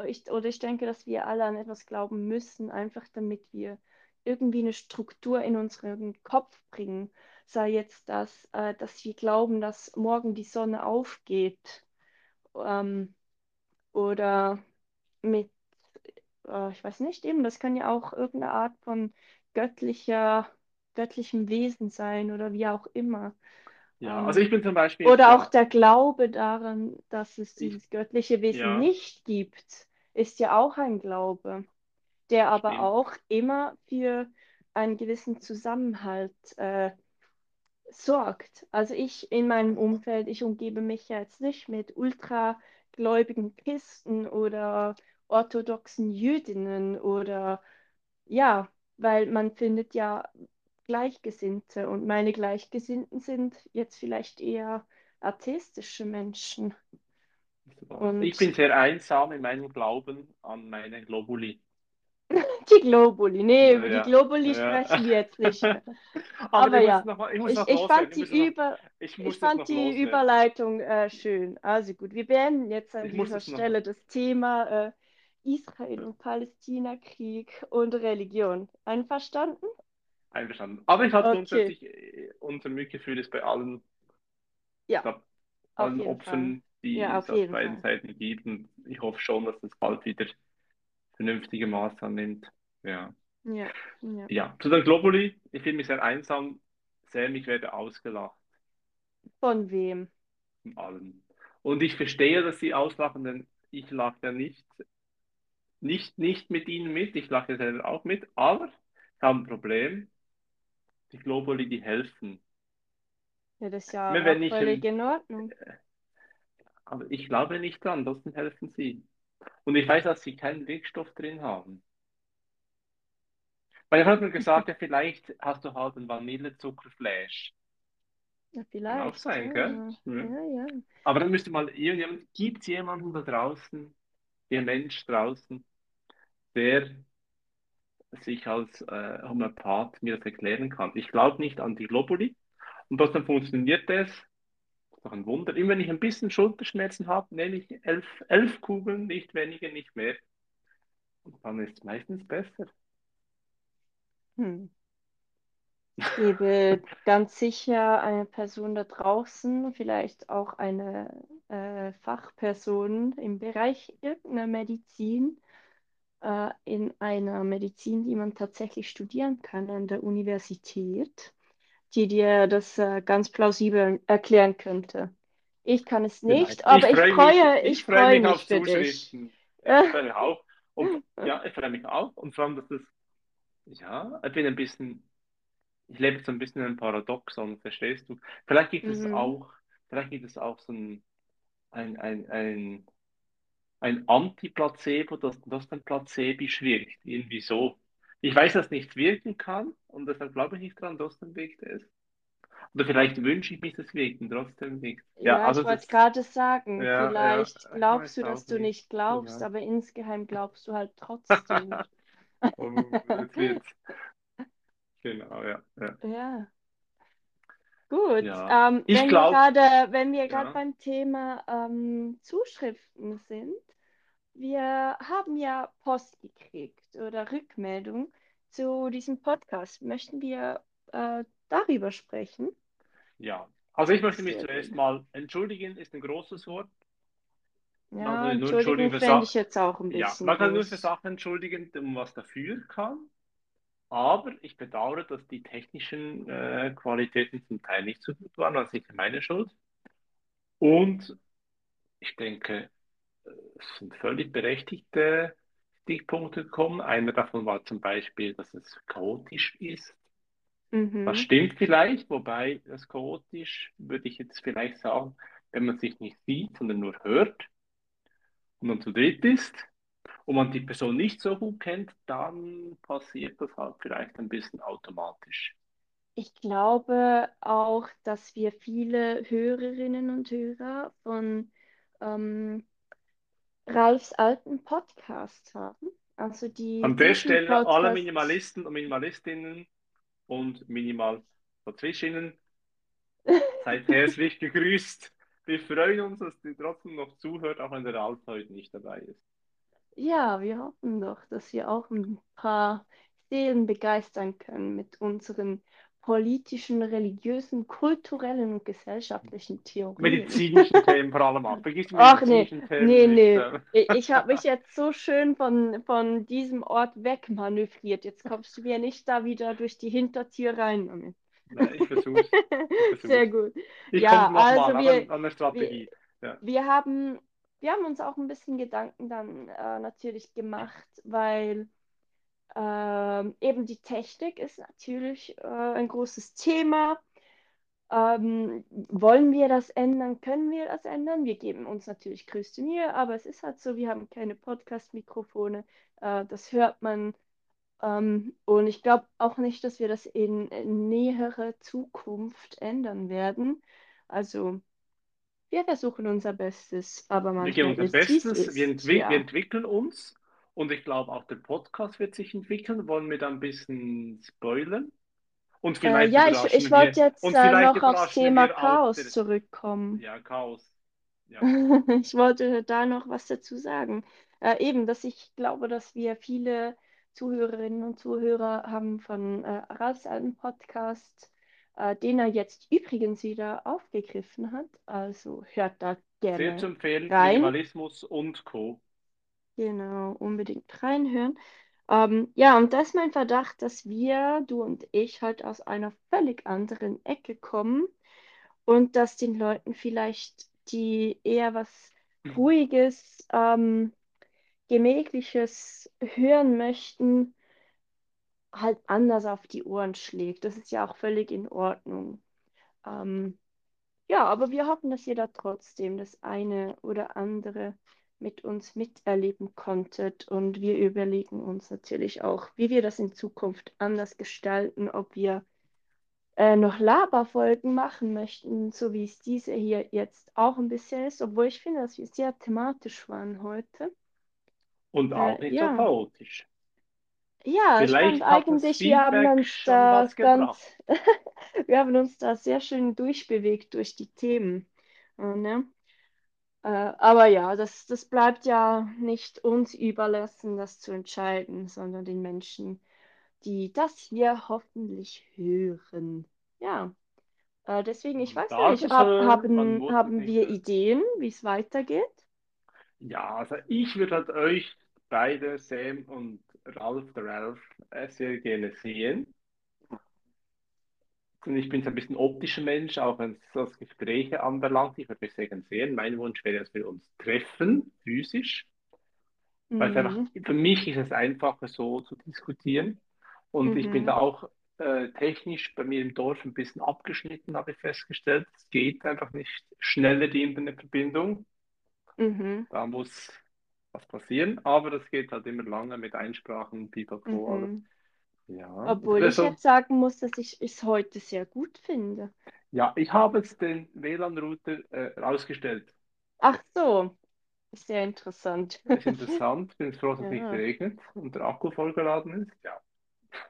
ich, oder ich denke, dass wir alle an etwas glauben müssen, einfach damit wir irgendwie eine Struktur in unseren Kopf bringen. Sei jetzt das, äh, dass wir glauben, dass morgen die Sonne aufgeht, ähm, oder mit, äh, ich weiß nicht, eben, das kann ja auch irgendeine Art von göttlicher, göttlichem Wesen sein oder wie auch immer. Ja, also Ähm, ich bin zum Beispiel oder auch der, Glaube daran, dass es ich, dieses göttliche Wesen ja, nicht gibt, ist ja auch ein Glaube, der aber stimmt. auch immer für einen gewissen Zusammenhalt äh, sorgt. Also ich in meinem Umfeld, ich umgebe mich jetzt nicht mit ultragläubigen Christen oder orthodoxen Jüdinnen oder ja, weil man findet ja Gleichgesinnte und meine Gleichgesinnten sind jetzt vielleicht eher atheistische Menschen. Ich bin Und sehr einsam in meinem Glauben an meine Globuli. [laughs] die Globuli, nee, über die Ja, Globuli ja. sprechen wir jetzt nicht. [laughs] Aber Aber ja, noch mal, ich ich, ich fand die Über, ich fand die. Überleitung äh, schön. Also gut, wir beenden jetzt an dieser noch Stelle das Thema äh, Israel und Palästina-Krieg und Religion. Einverstanden? einverstanden. Aber ich habe Okay, grundsätzlich, äh, unser Mitgefühl ist bei allen, ja, glaub, allen Fall. Opfern, Ja, die auf es auf beiden Fall. Seiten gibt. Und ich hoffe schon, dass das bald wieder vernünftige Maß annimmt. Ja. Ja, ja. Ja, zu den Globuli. Ich fühle mich sehr einsam. Sam, ich werde ausgelacht Von wem? von allen. Und ich verstehe, dass sie auslachen, denn ich lache ja nicht, nicht, nicht mit ihnen mit. Ich lache selber auch mit. Aber ich habe ein Problem. Die Globuli, die helfen. Ja, das ist ja auch wenn ich völlig in Ordnung. aber ich glaube nicht dran, trotzdem helfen sie. Und ich weiß, dass sie keinen Wirkstoff drin haben. Weil ich habe mir gesagt, ja, vielleicht hast du halt einen Vanillezuckerflash. Ja, Kann auch vielleicht. sein, gell? Ja, Ja. ja. Aber dann müsste mal irgendjemand, gibt es jemanden da draußen, der Mensch draußen, der sich als äh, Homöopath mir das erklären kann? Ich glaube nicht an die Globuli und trotzdem funktioniert das. Doch ein Wunder. Immer wenn ich ein bisschen Schulterschmerzen habe, nehme ich elf, elf Kugeln, nicht weniger, nicht mehr. Und dann ist es meistens besser. Hm. Ich gebe [laughs] ganz sicher eine Person da draußen, vielleicht auch eine äh, Fachperson im Bereich irgendeiner Medizin, äh, in einer Medizin, die man tatsächlich studieren kann an der Universität, die dir das äh, ganz plausibel erklären könnte. Ich kann es Vielleicht. nicht, Ich aber ich freue mich, ich freue mich mich auf für dich. Zuschriften. Ja, ich freue mich auch. Und [laughs] ja, ich freue mich auch. Und vor allem, dass das, ja, ich bin ein bisschen, ich lebe so ein bisschen ein Paradoxon, verstehst du? Vielleicht gibt es Mhm. auch, vielleicht gibt es auch so ein, ein, ein, ein, ein Anti-Placebo, das, das dann Placebo wirkt. Irgendwie so. Ich weiß, dass nichts wirken kann und deshalb glaube ich nicht dran, wirkt es. Oder vielleicht wünsche ich mich deswegen trotzdem nicht. Ja, Ja, also ich wollte ist, gerade sagen. ja, ja, Vielleicht ich glaubst du, dass du nicht. nicht glaubst, Ja. aber insgeheim glaubst du halt trotzdem. [laughs] Wird, genau, ja, ja. Ja, gut. Ja, Ähm, ich wenn wir glaube, gerade, wenn wir gerade ja, beim Thema ähm, Zuschriften sind, wir haben ja Post gekriegt oder Rückmeldung zu diesem Podcast. Möchten wir äh, darüber sprechen? ja. Also ich möchte mich Sehr zuerst mal entschuldigen, ist ein großes Wort. Ja, nur entschuldigen für Sachen, ich jetzt auch ein ja, bisschen man kann nur für groß. Sachen entschuldigen, um was dafür kann. Aber ich bedauere, dass die technischen äh, Qualitäten zum Teil nicht so gut waren, das ist sicher meine Schuld. Und ich denke, sind völlig berechtigte Stichpunkte gekommen. Einer davon war zum Beispiel, dass es chaotisch ist. Das Mhm. stimmt vielleicht, wobei das chaotisch, würde ich jetzt vielleicht sagen, wenn man sich nicht sieht, sondern nur hört und man zu dritt ist und man die Person nicht so gut kennt, dann passiert das halt vielleicht ein bisschen automatisch. Ich glaube auch, dass wir viele Hörerinnen und Hörer von ähm, Ralfs alten Podcast haben. Also die An der Stelle alle Podcast. Minimalisten und Minimalistinnen und Minimal-Patricinnen, [laughs] seid herzlich gegrüßt. Wir freuen uns, dass ihr trotzdem noch zuhört, auch wenn der Ralf heute nicht dabei ist. Ja, wir hoffen doch, dass wir auch ein paar Seelen begeistern können mit unseren politischen, religiösen, kulturellen und gesellschaftlichen Theorien. Medizinischen [laughs] Themen vor allem auch. Vergiss Ach nee, Themen nee, nicht. nee. äh. Ich, habe mich jetzt so schön von, von diesem Ort wegmanövriert. Jetzt kommst du mir nicht da wieder durch die Hintertür rein. Nein, ich versuch's. Ich Sehr gut. Ich Ja, also an, wir, an der wir, Strategie. Ja. wir haben, wir haben uns auch ein bisschen Gedanken dann äh, natürlich gemacht, weil ähm, eben die Technik ist natürlich äh, ein großes Thema. Ähm, wollen wir das ändern? Können wir das ändern? Wir geben uns natürlich größte Mühe, aber es ist halt so, wir haben keine Podcast-Mikrofone. Äh, das hört man. Ähm, und ich glaube auch nicht, dass wir das in, in näherer Zukunft ändern werden. Also, wir versuchen unser Bestes, aber Wir geben manchmal unser Bestes, wir, ist, entwi wir ja. entwickeln uns und ich glaube auch der Podcast wird sich entwickeln. Wollen wir da ein bisschen spoilern? Und Äh, vielleicht ja, ich, ich wollte jetzt äh, noch aufs Thema auch Chaos der, zurückkommen. ja, Chaos. Ja. [laughs] Ich wollte da noch was dazu sagen. Äh, eben, dass ich glaube, dass wir viele Zuhörerinnen und Zuhörer haben von äh, Ralfs alten Podcast, äh, den er jetzt übrigens wieder aufgegriffen hat. Also hört da Sehr zu gerne empfehlen, rein. Minimalismus und Co. Genau, unbedingt reinhören. Ähm, ja, und da ist mein Verdacht, dass wir, du und ich, halt aus einer völlig anderen Ecke kommen und dass den Leuten vielleicht, die eher was Ruhiges, ähm, Gemächliches hören möchten, halt anders auf die Ohren schlägt. Das ist ja auch völlig in Ordnung. Ähm, ja, aber wir hoffen, dass ihr da trotzdem das eine oder andere mit uns miterleben konntet und wir überlegen uns natürlich auch, wie wir das in Zukunft anders gestalten, ob wir äh, noch Laberfolgen machen möchten, so wie es diese hier jetzt auch ein bisschen ist, obwohl ich finde, dass wir sehr thematisch waren heute. Und auch Äh, nicht so ja. chaotisch. Ja, ich fand Vielleicht hat das eigentlich, wir haben uns da ganz, [laughs] wir haben uns da sehr schön durchbewegt durch die Themen. Äh, ne? Äh, aber ja, das, das bleibt ja nicht uns überlassen, das zu entscheiden, sondern den Menschen, die das hier hoffentlich hören. Ja, äh, deswegen, ich weiß nicht, hab, Dankeschön, haben, haben nicht wir hören. Ideen, wie es weitergeht? Ja, also ich würde halt euch beide, Sam und Ralf, der Ralf, äh, sehr gerne sehen. Ich bin so ein bisschen optischer Mensch, auch wenn es das Gespräche anbelangt. Ich würde mich sehr gerne sehen. Mein Wunsch wäre, dass wir uns treffen, physisch. Weil es einfach, Mhm, für mich ist es einfacher, so zu diskutieren. Und ich bin mhm, da auch äh, technisch bei mir im Dorf ein bisschen abgeschnitten, habe ich festgestellt. Es geht einfach nicht schneller die Internetverbindung. mhm, Da muss was passieren, aber das geht halt immer lange mit Einsprachen, Pipapo, mhm. Ja, das Obwohl ich so. jetzt sagen muss, dass ich es heute sehr gut finde. Ja, ich habe jetzt den WLAN-Router äh, ausgestellt. Ach so, sehr interessant. Ist interessant, bin froh, dass es nicht Ja, regnet und der Akku vollgeladen ist. Ja,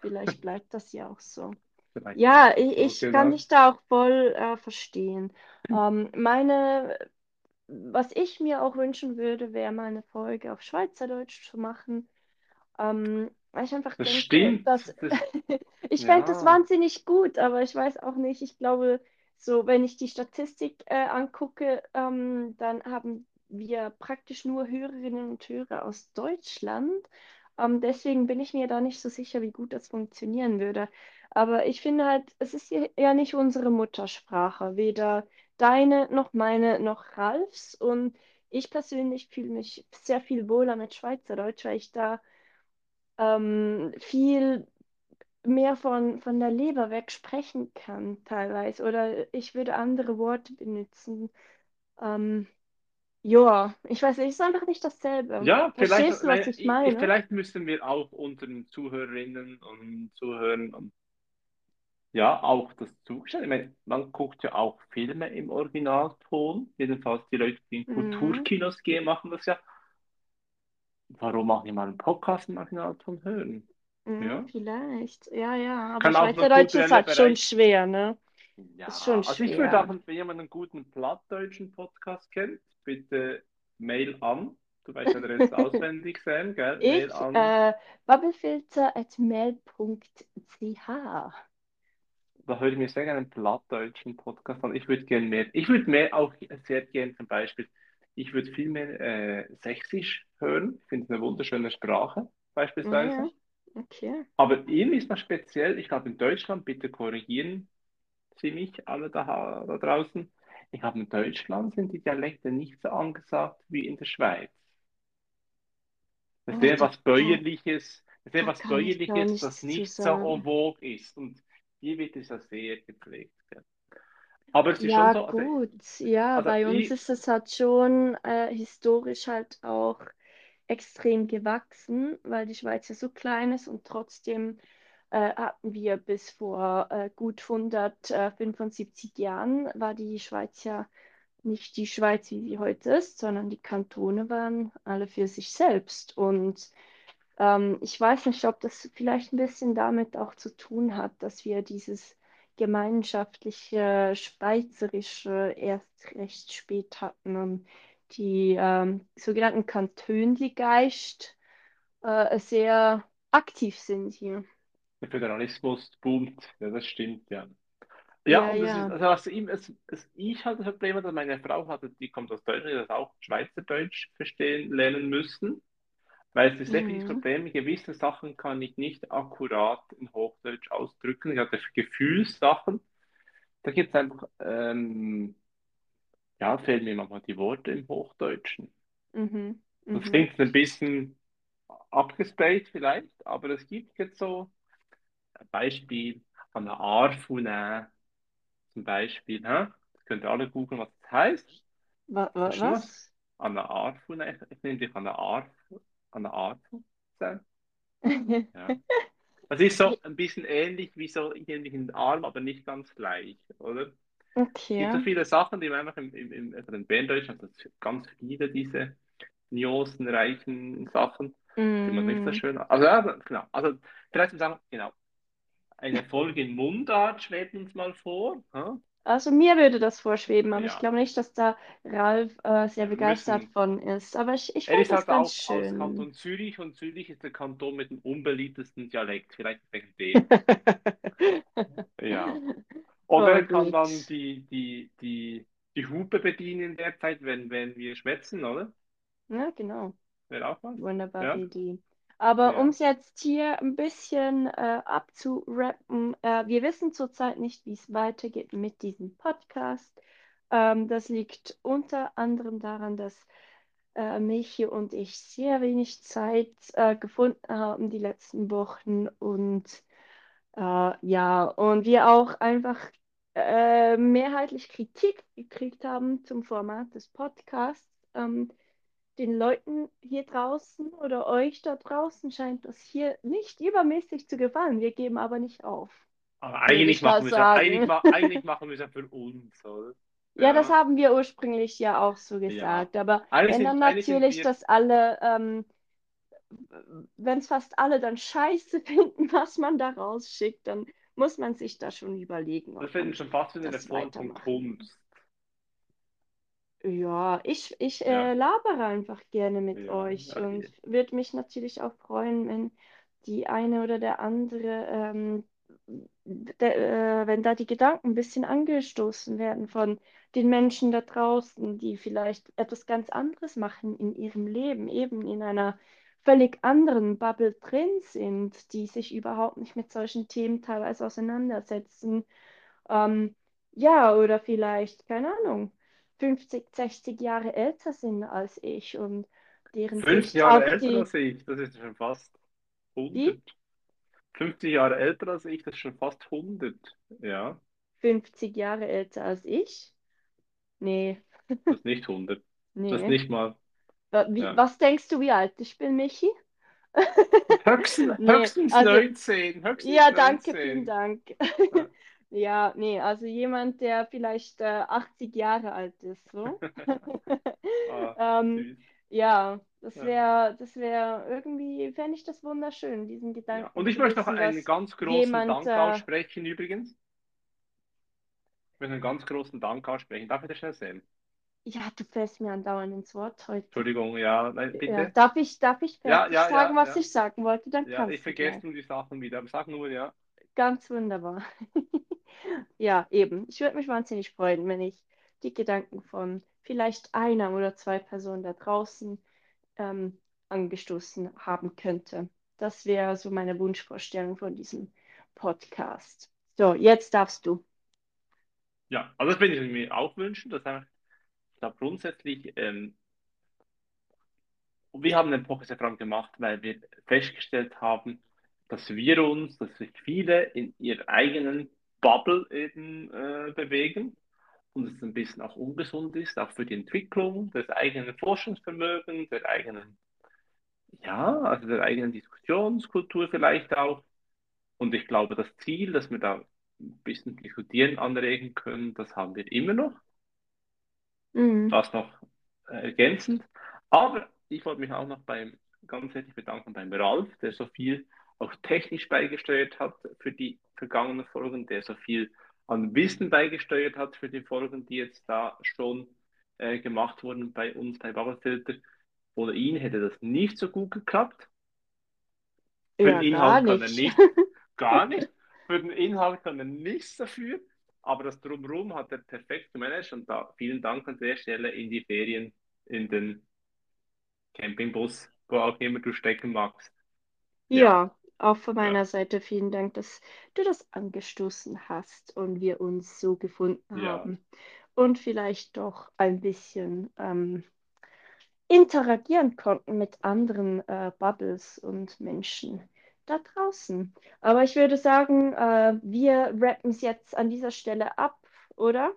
vielleicht bleibt das ja auch so. vielleicht Ja, ich, ich kann genau. dich da auch voll äh, verstehen. [clears throat] Ähm, meine, was ich mir auch wünschen würde, wäre mal eine Folge auf Schweizerdeutsch zu machen. Ähm, weil ich einfach Das denke, stimmt. dass Das, [laughs] ich fände das ja, wahnsinnig gut, aber ich weiß auch nicht, ich glaube, so wenn ich die Statistik äh, angucke, ähm, dann haben wir praktisch nur Hörerinnen und Hörer aus Deutschland. Ähm, deswegen bin ich mir da nicht so sicher, wie gut das funktionieren würde. Aber ich finde halt, es ist ja ja nicht unsere Muttersprache, weder deine noch meine noch Ralfs. Und ich persönlich fühle mich sehr viel wohler mit Schweizerdeutsch, weil ich da ähm, viel mehr von, von der Leber weg sprechen kann, teilweise. Oder ich würde andere Worte benutzen. Ähm, ja, ich weiß nicht, es ist einfach nicht dasselbe. ja, vielleicht, Verstehst du, was ich ich, ich- meine? vielleicht müssen wir auch unseren Zuhörerinnen und Zuhörern und ja, auch das zugestehen. Ich meine, man guckt ja auch Filme im Originalton. Jedenfalls die Leute, die in Mhm. Kulturkinos gehen, machen das ja. Warum auch nicht mal einen Podcast im Originalton hören? Mhm, Ja, vielleicht. Ja, ja, aber kann Schweizerdeutsch ist halt schon schwer, ne? Ist schon Ja, also ich würde auch, schwer. wenn jemand einen guten plattdeutschen Podcast kennt, bitte Mail an. Du weißt ja, ist [laughs] auswendig sein, gell? Mail Ich, an. äh, bubbelfilter.mail.ch. Da höre ich mir sehr gerne einen plattdeutschen Podcast an. Ich würde gerne mehr, ich würde mehr auch sehr gerne zum Beispiel, ich würde viel mehr äh, Sächsisch hören. Ich finde es eine wunderschöne Sprache, beispielsweise. ja, okay. Aber irgendwie ist noch speziell, ich glaube in Deutschland, bitte korrigieren Sie mich alle da, da draußen. Ich glaube, in Deutschland sind die Dialekte nicht so angesagt wie in der Schweiz. Das ist eher was Bäuerliches, das ist was Bäuerliches, zu nicht so en vogue ist. Und hier wird es ja sehr gepflegt. Aber es ist schon Ja, so, also, gut. Ja, also bei uns ich, ist es halt schon äh, historisch halt auch extrem gewachsen, weil die Schweiz ja so klein ist und trotzdem äh, hatten wir bis vor äh, gut 175 Jahren war die Schweiz ja nicht die Schweiz, wie sie heute ist, sondern die Kantone waren alle für sich selbst. Und ähm, ich weiß nicht, ob das vielleicht ein bisschen damit auch zu tun hat, dass wir dieses gemeinschaftliche Schweizerische erst recht spät hatten und die ähm, sogenannten Kantönli-Geist äh, sehr aktiv sind hier. der Föderalismus boomt, ja, das stimmt, ja. Ja, Ja, und das ist, ja. also was ihm, es, es, ich hatte das Problem, dass meine Frau hatte, die kommt aus Deutschland, die hat auch Schweizerdeutsch verstehen lernen müssen. Weil es ist das Mhm. Problem, gewisse Sachen kann ich nicht akkurat in Hochdeutsch ausdrücken. Ich hatte Gefühlssachen. Da gibt es einfach, ähm, ja, fehlen mir manchmal die Worte im Hochdeutschen. Mhm. Das Mhm. klingt ein bisschen abgespaced vielleicht, aber es gibt jetzt so ein Beispiel an der Arfune zum Beispiel. Hä? Das könnt ihr alle googeln, was das heißt. Wa wa was? was? An der Arfune, ich, ich nehme dich an der Arf, an der Arfu sein. Ja. [laughs] Das ist so ein bisschen ähnlich wie so irgendwie ein Arm, aber nicht ganz gleich, oder? Es gibt so Okay. viele Sachen, die man einfach im, im, im also in Berndeutsch hat es ganz viele diese nuancenreichen Sachen, die man nicht so Mhm. schön. Also ja, genau. Also vielleicht sagen, genau, eine Folge in Mundart schwebt uns mal vor. hä? Also mir würde das vorschweben, aber ich Ja, glaube nicht, dass da Ralf äh, sehr begeistert müssen. von ist. Aber ich, ich fände ist das halt ganz auch aus schön. Kanton Zürich und Zürich ist der Kanton mit dem unbeliebtesten Dialekt, vielleicht wegen dem. [laughs] Ja. Oder er kann dann die, die, die, die Hupe bedienen in der Zeit, wenn, wenn wir schwätzen, oder? Ja, genau. Wäre auch was. Wunderbare Ja, Idee. Aber um ja. es jetzt hier ein bisschen äh, abzurappen, äh, wir wissen zurzeit nicht, wie es weitergeht mit diesem Podcast. Ähm, das liegt unter anderem daran, dass äh, Michi und ich sehr wenig Zeit äh, gefunden haben die letzten Wochen und äh, ja, und wir auch einfach äh, mehrheitlich Kritik gekriegt haben zum Format des Podcasts. Ähm, den Leuten hier draußen oder euch da draußen scheint das hier nicht übermäßig zu gefallen. Wir geben aber nicht auf. Aber eigentlich machen wir es ja, eigentlich, [laughs] eigentlich machen wir es ja für uns, oder? Ja, das Ja, haben wir ursprünglich ja auch so ja. gesagt. Aber Eigentlich wenn dann sind, natürlich wir das alle, ähm, wenn es fast alle dann scheiße [laughs] finden, was man da rausschickt, dann muss man sich da schon überlegen, Das man schon fast wieder eine das Form von. Kunst. Ja, ich, ich Ja, äh, labere einfach gerne mit ja, euch ja. und würde mich natürlich auch freuen, wenn die eine oder der andere, ähm, der, äh, wenn da die Gedanken ein bisschen angestoßen werden von den Menschen da draußen, die vielleicht etwas ganz anderes machen in ihrem Leben, eben in einer völlig anderen Bubble drin sind, die sich überhaupt nicht mit solchen Themen teilweise auseinandersetzen. Ähm, ja, oder vielleicht, keine Ahnung 50, 60 Jahre älter sind als ich und deren Fünf Jahre älter die, als ich, das ist schon fast wie? 100. 50 Jahre älter als ich, das ist schon fast 100. Ja, 50 Jahre älter als ich? Nee, das ist nicht 100. [laughs] Das ist nee. nicht mal, Wie, ja. was denkst du, wie alt ich bin, Michi? [laughs] Höchstens, Nee, höchstens also, 19, höchstens ja, danke, vielen 19. Dank. Ja. [laughs] Ja, nee, also jemand, der vielleicht äh, 80 Jahre alt ist, so. [laughs] Ah, Ähm, ja, das Ja. wäre, das wäre irgendwie, fände ich das wunderschön, diesen Ja. Gedanken Und ich möchte noch einen ganz großen jemand, Dank äh, aussprechen, übrigens. Ich möchte einen ganz großen Dank aussprechen. Darf ich das schnell sehen? Ja, du fällst mir andauernd ins Wort heute. Entschuldigung, ja, nein, Ja, bitte. darf ich, darf ich Ja, fertig ja, sagen, ja, was ja. ich sagen wollte? Dann Ja, ich kannst du vergesse nur die Sachen wieder, sag nur, ja. Ganz wunderbar. [laughs] Ja, eben. Ich würde mich wahnsinnig freuen, wenn ich die Gedanken von vielleicht einer oder zwei Personen da draußen ähm, angestoßen haben könnte. Das wäre so meine Wunschvorstellung von diesem Podcast. So, jetzt darfst du. Ja, also das würde ich mir auch wünschen, dass einfach, glaube grundsätzlich, ähm, wir haben den allem gemacht, weil wir festgestellt haben, dass wir uns, dass sich viele in ihrer eigenen Bubble eben äh, bewegen und es ein bisschen auch ungesund ist, auch für die Entwicklung des eigenen Forschungsvermögens, der eigenen, ja, also der eigenen Diskussionskultur vielleicht auch. Und ich glaube, das Ziel, dass wir da ein bisschen diskutieren anregen können, das haben wir immer noch. Mhm. Das noch ergänzend. Aber ich wollte mich auch noch beim, ganz herzlich bedanken beim Ralf, der so viel auch technisch beigesteuert hat für die vergangenen Folgen, der so viel an Wissen beigesteuert hat für die Folgen, die jetzt da schon äh, gemacht wurden bei uns bei Bubblefilter. Ohne ihn hätte das nicht so gut geklappt. Für den Ja, gar Inhalt kann er nicht, gar nicht. Für den Inhalt kann er nichts dafür. Aber das Drumherum hat er perfekt gemanagt und da vielen Dank an der Stelle in die Ferien, in den Campingbus, wo auch immer du stecken magst. Ja, Ja, auch von ja, meiner Seite vielen Dank, dass du das angestoßen hast und wir uns so gefunden ja. haben und vielleicht doch ein bisschen ähm, interagieren konnten mit anderen äh, Bubbles und Menschen da draußen. Aber ich würde sagen, äh, wir rappen es jetzt an dieser Stelle ab, oder?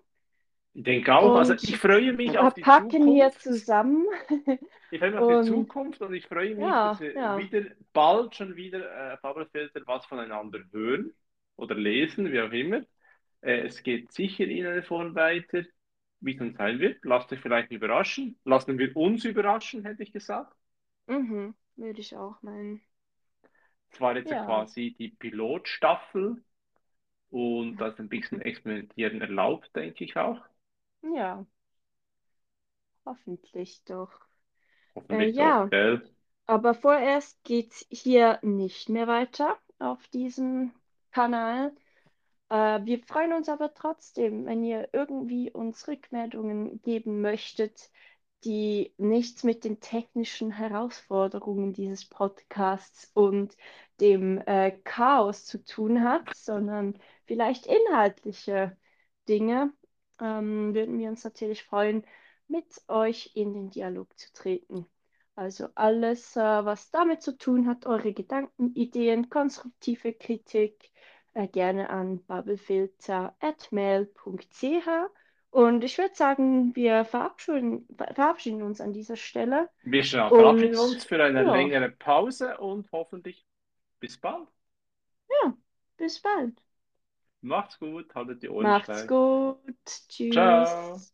Ich denke auch, also ich Und freue mich auf die packen hier Zukunft. zusammen. [laughs] Ich freue mich auf die Und Zukunft und ich freue mich, dass ja, wir ja. wieder bald schon wieder äh, Bubblefilter was voneinander hören oder lesen, wie auch immer. Äh, es geht sicher in eine Form weiter, wie es dann sein wird. Lasst euch vielleicht überraschen. Lassen wir uns überraschen, hätte ich gesagt. Mhm, würde ich auch meinen. Es war jetzt ja quasi die Pilotstaffel und da ist ein bisschen Experimentieren erlaubt, denke ich auch. Ja, hoffentlich doch. Äh, Hoffentlich doch, ja, gell? aber vorerst geht's hier nicht mehr weiter auf diesem Kanal. Äh, wir freuen uns aber trotzdem, wenn ihr irgendwie uns Rückmeldungen geben möchtet, die nichts mit den technischen Herausforderungen dieses Podcasts und dem äh, Chaos zu tun hat, sondern vielleicht inhaltliche Dinge. Ähm, würden wir uns natürlich freuen, mit euch in den Dialog zu treten. Also alles, äh, was damit zu tun hat, eure Gedanken, Ideen, konstruktive Kritik äh, gerne an bubblefilter@mail.ch. Und ich würde sagen, wir verabschieden, verabschieden uns an dieser Stelle. Wir verabschieden uns für eine ja, längere Pause und hoffentlich bis bald. ja, bis bald. Macht's gut, haltet die Ohren Macht's steif. gut. Ciao. Tschüss.